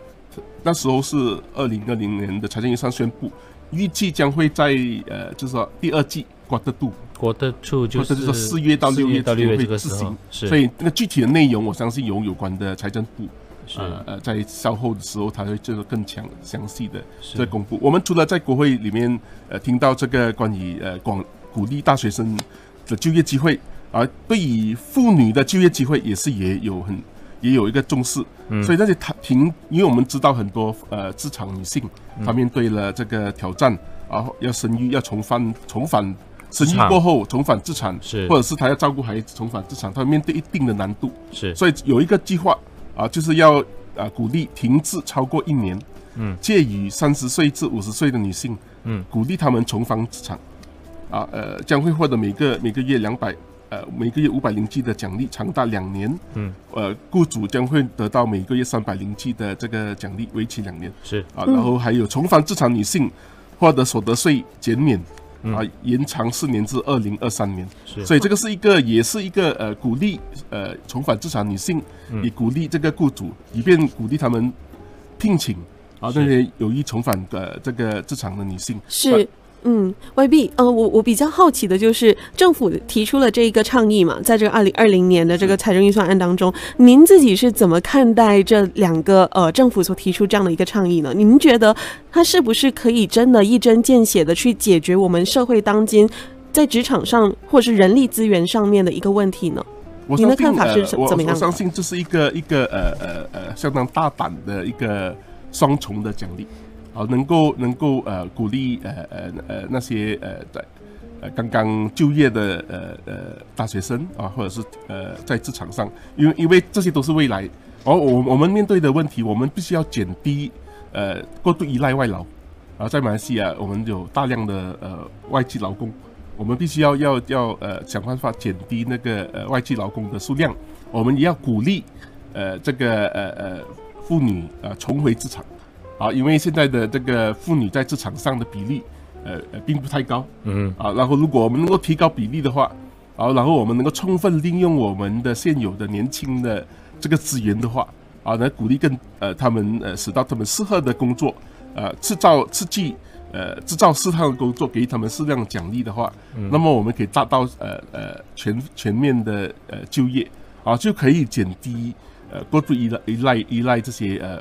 那时候是二零二零年的财政预算宣布，预计将会在呃就是说第二季过得度过得处就是四月到六月到六月这个时候，所以那个具体的内容，我相信有有关的财政部。呃呃，在稍后的时候，他会做个更强详细的这公布。我们除了在国会里面呃听到这个关于呃广鼓励大学生的就业机会，而对于妇女的就业机会也是也有很也有一个重视。所以那些他凭，因为我们知道很多呃职场女性，她面对了这个挑战，然后要生育，要重返重返生育过后重返职场，是或者是她要照顾孩子重返职场，她面对一定的难度。是，所以有一个计划。啊，就是要啊鼓励停滞超过一年，嗯，介于三十岁至五十岁的女性，嗯，鼓励她们重返职场，啊呃将会获得每个每个月两百呃每个月五百零 G 的奖励，长达两年，嗯，呃雇主将会得到每个月三百零 G 的这个奖励，为期两年，是。啊，然后还有重返职场女性获得所得税减免。啊，延长四年至二零二三年，所以这个是一个，也是一个呃，鼓励呃重返职场女性，也鼓励这个雇主，以便鼓励他们聘请啊那些有意重返的这个职场的女性。是。嗯，Y B，呃，我我比较好奇的就是政府提出了这一个倡议嘛，在这个二零二零年的这个财政预算案当中，您自己是怎么看待这两个呃政府所提出这样的一个倡议呢？您觉得它是不是可以真的一针见血的去解决我们社会当今在职场上或是人力资源上面的一个问题呢？您的看法是怎怎么样？我相信这是一个一个呃呃呃相当大胆的一个双重的奖励。啊，能够能够呃鼓励呃呃呃那些呃在呃刚刚就业的呃呃大学生啊，或者是呃在职场上，因为因为这些都是未来，而我我们面对的问题，我们必须要减低呃过度依赖外劳啊，在马来西亚我们有大量的呃外籍劳工，我们必须要要要呃想办法减低那个呃外籍劳工的数量，我们也要鼓励呃这个呃呃妇女呃重回职场。啊，因为现在的这个妇女在职场上的比例，呃呃，并不太高。嗯。啊，然后如果我们能够提高比例的话，啊，然后我们能够充分利用我们的现有的年轻的这个资源的话，啊，来鼓励更呃他们呃使到他们适合的工作，呃，制造刺激，呃，制造适当的工作，给他们适量奖励的话，那么我们可以达到呃呃全全面的呃就业，啊，就可以减低。呃，过度依赖依赖依赖这些呃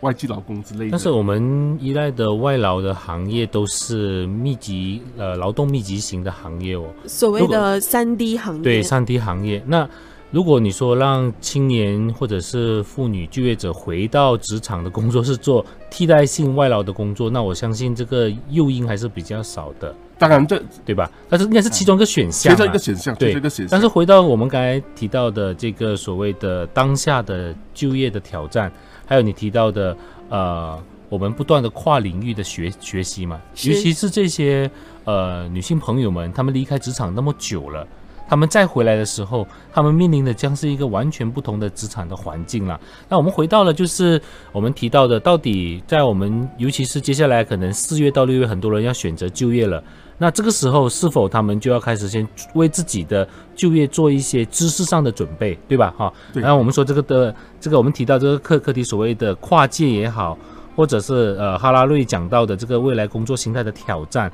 外籍劳工之类的。但是我们依赖的外劳的行业都是密集呃劳动密集型的行业哦。所谓的三 D 行业。对，三 D 行业。那如果你说让青年或者是妇女就业者回到职场的工作是做替代性外劳的工作，那我相信这个诱因还是比较少的。当然，这对吧？但是应该是其中一个选项，其中一个选项，对一个选项。但是回到我们刚才提到的这个所谓的当下的就业的挑战，还有你提到的呃，我们不断的跨领域的学学习嘛，尤其是这些呃女性朋友们，她们离开职场那么久了。他们再回来的时候，他们面临的将是一个完全不同的职场的环境了。那我们回到了，就是我们提到的，到底在我们，尤其是接下来可能四月到六月，很多人要选择就业了。那这个时候，是否他们就要开始先为自己的就业做一些知识上的准备，对吧？哈。然后我们说这个的，这个我们提到这个课课题，所谓的跨界也好，或者是呃哈拉瑞讲到的这个未来工作形态的挑战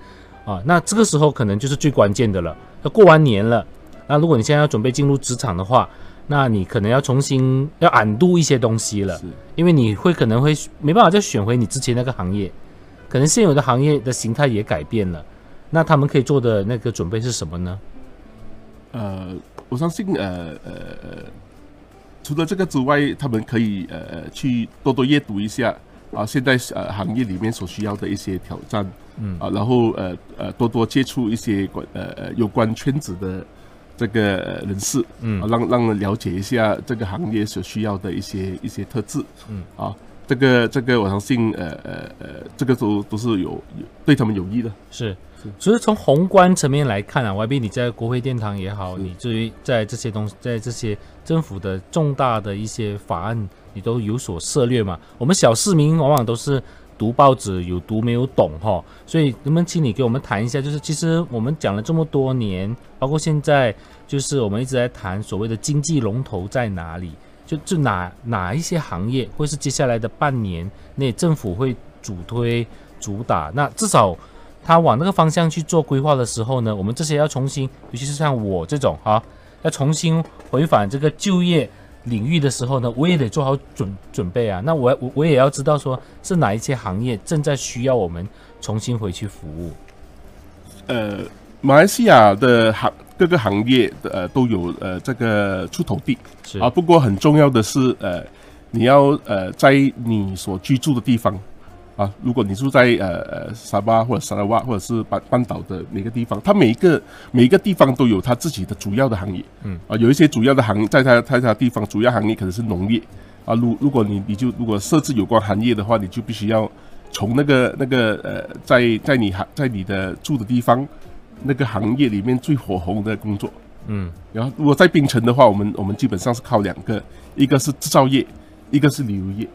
啊，那这个时候可能就是最关键的了。那过完年了。那如果你现在要准备进入职场的话，那你可能要重新要暗度一些东西了，因为你会可能会没办法再选回你之前那个行业，可能现有的行业的形态也改变了。那他们可以做的那个准备是什么呢？呃，我相信呃呃呃，除了这个之外，他们可以呃呃去多多阅读一下啊，现在呃行业里面所需要的一些挑战，嗯啊，然后呃呃多多接触一些关呃呃有关圈子的这个呃人士，嗯、啊，让让人了解一下这个行业所需要的一些一些特质，嗯。啊，这个这个我相信呃呃呃，这个都都是有有对他们有益的。是，所以从宏观层面来看啊，YB 你在国会殿堂也好，你至于在这些东西，在这些政府的重大的一些法案，你都有所涉猎嘛。我们小市民往往都是读报纸，有读没有懂哈。所以能不能请你给我们谈一下，就是其实我们讲了这么多年，包括现在，就是我们一直在谈所谓的经济龙头在哪里，就就哪哪一些行业，或是接下来的半年内政府会主推主打，那至少。他往那个方向去做规划的时候呢，我们这些要重新，尤其是像我这种啊，要重新回返这个就业领域的时候呢，我也得做好准准备啊。那我我我也要知道说是哪一些行业正在需要我们重新回去服务。呃，马来西亚的行各个行业的呃都有呃这个出头地是啊，不过很重要的是呃，你要呃在你所居住的地方啊，如果你住在呃呃沙巴或者沙拉瓦或者是半半岛的每个地方，它每一个每一个地方都有它自己的主要的行业，嗯啊，有一些主要的行在它在它地方主要行业可能是农业啊，如如果你你就如果设置有关行业的话，你就必须要从那个那个呃，在在你行在你的住的地方那个行业里面最火红的工作。嗯，然后如果在槟城的话，我们我们基本上是靠两个，一个是制造业，一个是旅游业。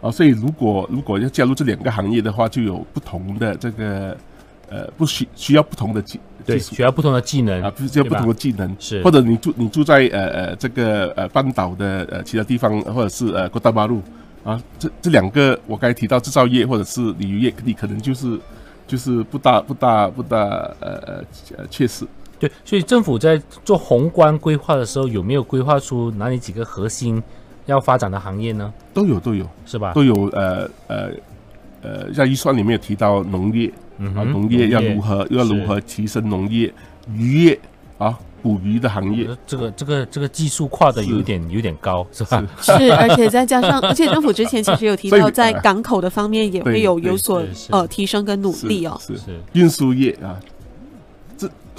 啊，所以如果如果要加入这两个行业的话，就有不同的这个呃，不需需要不同的技对，需要不同的技能啊，不需要不同的技能，是或者你住你住在呃呃这个呃半岛的呃其他地方，或者是呃哥大巴路啊，这这两个我刚才提到制造业或者是旅游业，你可能就是就是不大不大不大呃呃呃确实。对，所以政府在做宏观规划的时候，有没有规划出哪里几个核心要发展的行业呢？都有都有。是吧？都有呃呃呃，在预算里面有提到农业啊，嗯啊农业要如何要如何提升农业、渔业啊，捕鱼的行业。呃这个这个这个技术跨的有点有点高，是吧？是，而且再加上，而且政府之前其实有提到，在港口的方面也会有有所呃提升跟努力哦。是是。运输业啊，这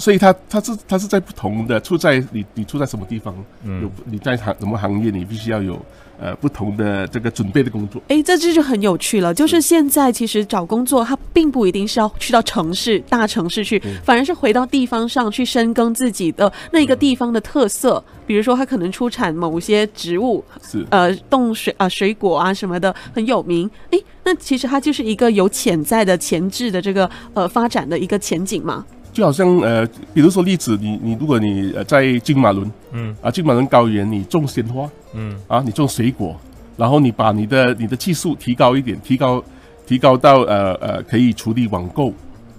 所以他他是他是在不同的处在你你处在什么地方，嗯有你在行什么行业，你必须要有呃不同的这个准备的工作。哎，这这就很有趣了。就是现在其实找工作，它并不一定是要去到城市、大城市去，反而是回到地方上去深耕自己的那一个地方的特色。比如说，它可能出产某些植物，是呃，冻水啊、水果啊什么的很有名。哎，那其实它就是一个有潜在的前置的这个呃发展的一个前景嘛。就好像呃，比如说例子，你你如果你呃在金马伦，嗯。啊金马伦高原，你种鲜花嗯。啊，你种水果，然后你把你的你的技术提高一点，提高提高到呃呃可以处理网购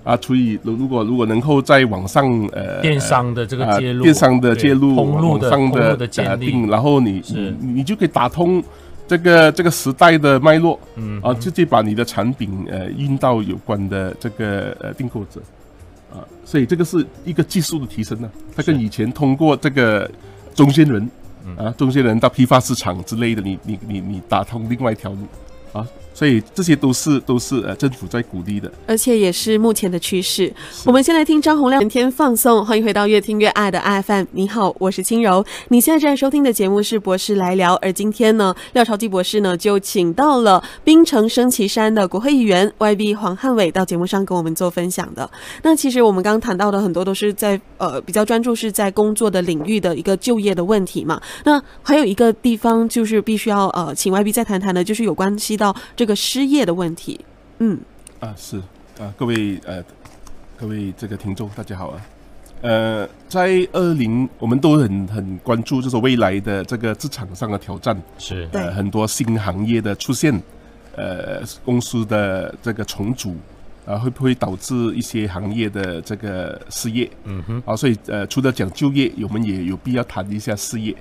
啊，处理如如果如果能够在网上呃电商的这个啊介入，电商的介入，对通路的网上通路的呃建立定，然后你是。你你就可以打通这个这个时代的脉络，嗯啊，直接把你的产品呃运到有关的这个呃订购者，啊，所以这个是一个技术的提升呢、它跟以前通过这个中间人啊，中间人到批发市场之类的，你你你你打通另外一条路啊，所以这些都是都是呃政府在鼓励的。而且也是目前的趋势。我们先来听张洪亮全天放送，欢迎回到越听越爱的 FM。你好，我是轻柔。你现在正在收听的节目是博士来聊，而今天呢，廖朝基博士呢就请到了槟城升旗山的国会议员 YB 黄汉伟到节目上跟我们做分享的。那其实我们刚刚谈到的很多都是在呃比较专注是在工作的领域的一个就业的问题嘛。那还有一个地方就是必须要呃请 YB 再谈谈的，就是有关系到这个失业的问题。嗯，啊，是啊，各位呃，各位这个听众，大家好啊。呃，在二零，我们都很很关注，就是未来的这个职场上的挑战，是呃，很多新行业的出现，呃，公司的这个重组，啊，会不会导致一些行业的这个失业？嗯哼，啊，所以呃，除了讲就业，我们也有必要谈一下失业。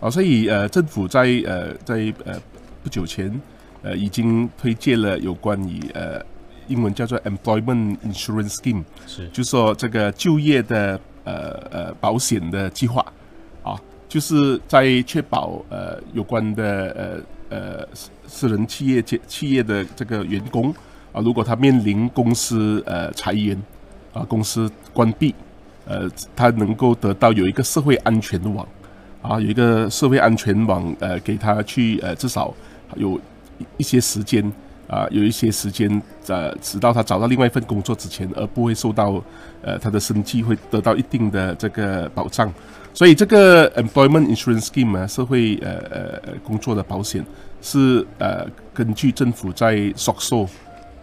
啊，所以呃，政府在呃在呃不久前呃已经推荐了有关于呃英文叫做 Employment Insurance Scheme，是，就说这个就业的呃呃保险的计划啊，就是在确保呃有关的呃呃私人企业企企业的这个员工啊，如果他面临公司呃裁员啊，公司关闭，呃，他能够得到有一个社会安全网。啊，有一个社会安全网，呃，给他去，呃，至少有一些时间，啊，有一些时间，呃，直到他找到另外一份工作之前，而不会受到，呃，他的生计会得到一定的这个保障。所以这个 employment insurance scheme 啊，社会呃呃工作的保险是呃根据政府在 SOCSO，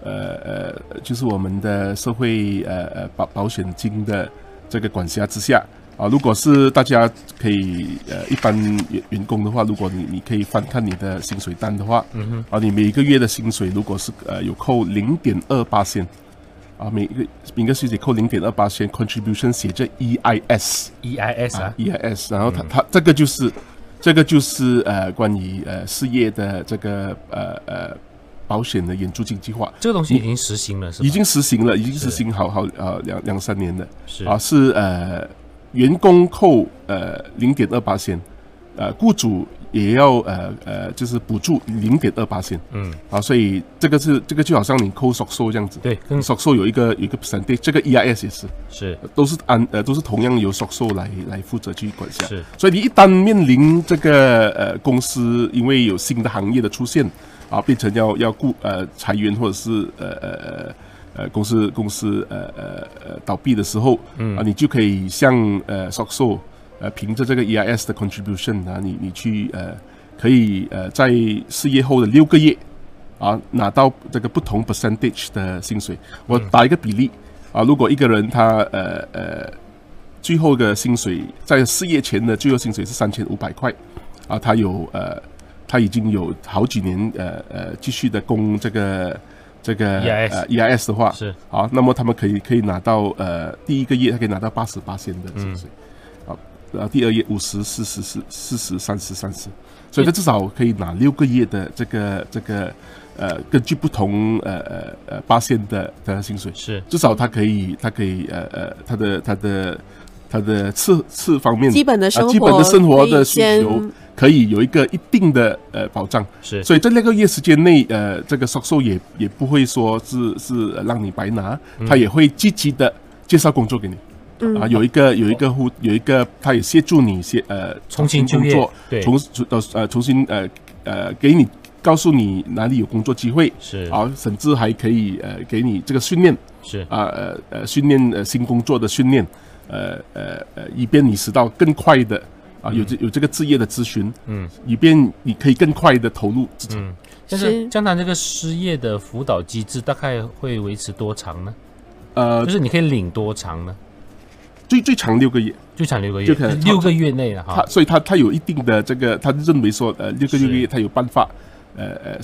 呃呃，就是我们的社会呃呃保保险金的这个管辖之下。啊，如果是大家可以呃一般员员工的话，如果你你可以翻看你的薪水单的话，嗯哼，啊，你每个月的薪水如果是呃有扣零点二八线，啊，每一个每个薪水扣零点二八线，contribution 写着 E I S，E I S 啊，E I S，然后它它这个就是这个就是呃关于呃事业的这个呃呃保险的援助金计划，这个东西已经实行了，是已经实行了，已经实行好好呃两两三年了，是。啊是呃。员工扣呃零点二八线，呃，雇主也要呃呃，就是补助零点二八线。嗯，啊，所以这个是这个就好像你扣收收这样子。对，跟收收有一个有一个 percent，这个 EIS 也是是都是按呃都是同样由收收来来负责去管辖。是，所以你一旦面临这个呃公司因为有新的行业的出现啊，变成要要雇呃裁员或者是呃呃。呃，公司公司呃呃呃倒闭的时候，嗯啊，你就可以向呃 SOCSO 呃凭着这个 EIS 的 contribution 啊，你你去呃可以呃在失业后的六个月啊拿到这个不同 percentage 的薪水。我打一个比例啊，如果一个人他呃呃最后的薪水在失业前的最后薪水是三千五百块啊，他有呃他已经有好几年呃呃继续的供这个。这个呃 EIS 的话是。好，那么他们可以可以拿到呃第一个月他可以拿到八十八千的薪水，好，然后第二月五十四十四四十三十三十，所以他至少可以拿六个月的这个这个呃根据不同呃呃呃八线的的薪水。是。至少他可以他可以呃呃他的他的他的次次方面基本的生活基本的生活的需求。可以有一个一定的呃保障，是，所以在那个月时间内，呃，这个销售也也不会说是是让你白拿，他也会积极的介绍工作给你，啊，有一个有一个互有一个，他也协助你先呃重新工作，对，重呃呃重新呃呃给你告诉你哪里有工作机会，是，啊，甚至还可以呃给你这个训练，是。啊呃呃训练呃新工作的训练，呃呃呃以便你使到更快的。啊，有这有这个置业的咨询，嗯，以便你可以更快的投入资产。但是江南这个失业的辅导机制大概会维持多长呢？呃，就是你可以领多长呢？最最长六个月，最长六个月，就可能六个月内了哈。他所以他他有一定的这个，他认为说，呃，六个月他有办法，呃呃。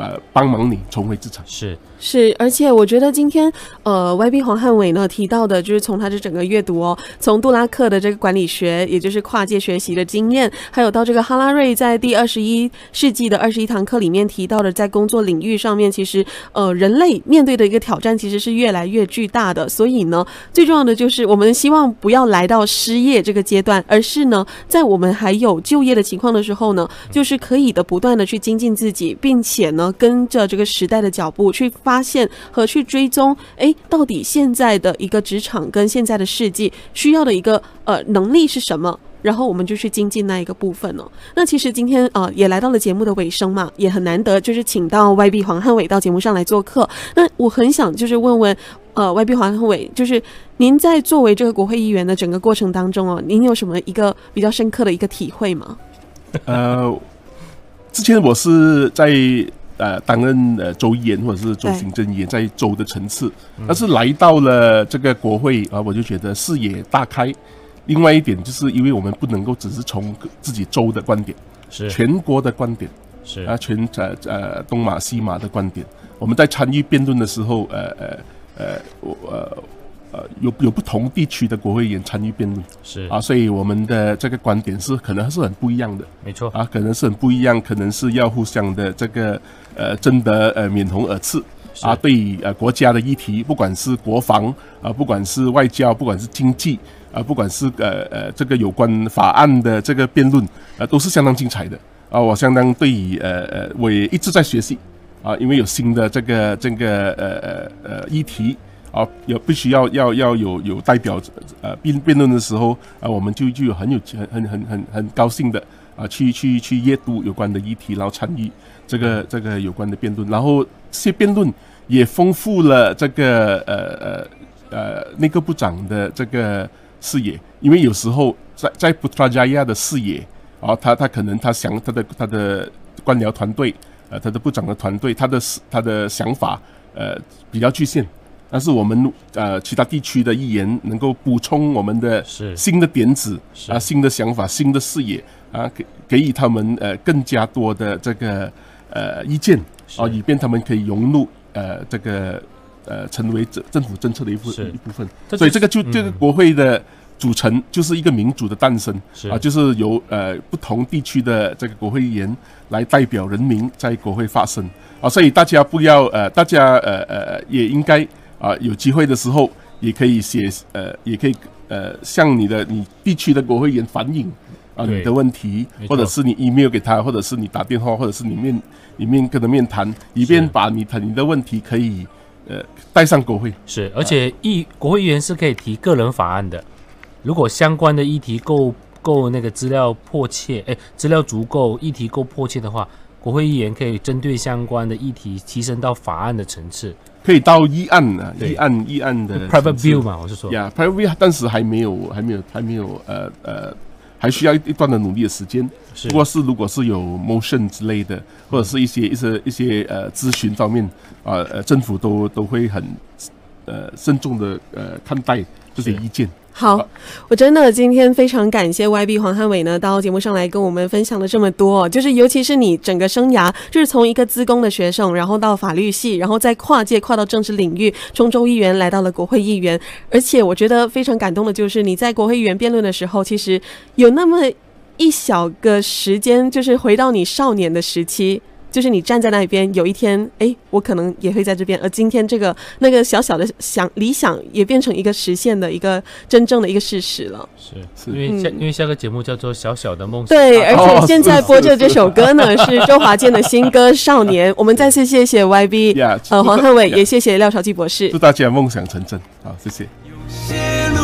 呃，帮忙你重回职场是是，而且我觉得今天呃，YB 黄汉伟呢提到的，就是从他这整个阅读哦，从杜拉克的这个管理学，也就是跨界学习的经验，还有到这个哈拉瑞在第二十一世纪的二十一堂课里面提到的，在工作领域上面，其实呃，人类面对的一个挑战其实是越来越巨大的。所以呢，最重要的就是我们希望不要来到失业这个阶段，而是呢，在我们还有就业的情况的时候呢，就是可以的不断的去精进自己，并且呢。跟着这个时代的脚步去发现和去追踪，哎，到底现在的一个职场跟现在的世纪需要的一个呃能力是什么？然后我们就去精进那一个部分了。那其实今天呃也来到了节目的尾声嘛，也很难得，就是请到 YB 黄汉伟到节目上来做客。那我很想就是问问呃 YB 黄汉伟，就是您在作为这个国会议员的整个过程当中哦，您有什么一个比较深刻的一个体会吗？呃，之前我是在。呃，担任呃州议员或者是州行政议员，在州的层次，但是来到了这个国会啊，我就觉得视野大开。另外一点，就是因为我们不能够只是从自己州的观点，是全国的观点，是啊，全呃呃东马西马的观点。我们在参与辩论的时候，呃呃呃，我呃呃有有不同地区的国会议员参与辩论，是啊，所以我们的这个观点是可能是很不一样的没错，啊，可能是很不一样，可能是要互相的这个呃争得呃面红耳赤。啊，对于呃国家的议题，不管是国防啊，不管是外交，不管是经济啊，不管是呃呃这个有关法案的这个辩论，呃都是相当精彩的啊。我相当对于呃呃，我也一直在学习啊，因为有新的这个这个呃呃呃议题啊，有必须要要要有有代表呃辩辩论的时候啊，我们就就很有很很很很很高兴的啊，去去去阅读有关的议题，然后参与这个这个有关的辩论，然后这些辩论。也丰富了这个呃呃呃那个部长的这个视野，因为有时候在在布特加亚的视野，啊，他他可能他想他的他的官僚团队，呃，他的部长的团队，他的他的想法，呃，比较局限，但是我们呃其他地区的议员能够补充我们的新的点子啊，新的想法，新的视野啊，给给予他们呃更加多的这个呃意见啊，以便他们可以融入。呃，这个呃，成为政政府政策的一部一部分，所以这个就这个国会的组成就是一个民主的诞生啊，就是由呃不同地区的这个国会议员来代表人民在国会发声。啊，所以大家不要呃，大家呃呃也应该啊有机会的时候也可以写呃，也可以呃向你的你地区的国会议员反映。啊，你的问题，或者是你 email 给他，或者是你打电话，或者是你面你面跟他面谈，以便把你他你的问题可以呃带上国会。是，而且议国会议员是可以提个人法案的，如果相关的议题够够那个资料迫切，哎，资料足够，议题够迫切的话，国会议员可以针对相关的议题提升到法案的层次，可以到议案啊，议案议案的 private view 嘛，我是说，呀，private view，当时还没有还没有还没有呃呃。还需要一一段的努力的时间。不过是如果是有 motion 之类的，或者是一些一些一些呃咨询方面啊呃政府都都会很呃慎重的呃看待这些意见。好，我真的今天非常感谢 YB 黄汉伟呢，到节目上来跟我们分享了这么多，就是尤其是你整个生涯，就是从一个资工的学生，然后到法律系，然后再跨界跨到政治领域，从州议员来到了国会议员，而且我觉得非常感动的就是你在国会议员辩论的时候，其实有那么一小个时间，就是回到你少年的时期。就是你站在那边，有一天，哎，我可能也会在这边。而今天这个那个小小的想理想，也变成一个实现的一个真正的一个事实了。是，是因为下因为下个节目叫做《小小的梦想》。对，而且现在播着 这首歌呢，是周华健的新歌《少年》。我们再次谢谢 YB，呃，黄汉伟，也谢谢廖朝基博士。祝大家梦想成真。好，谢谢。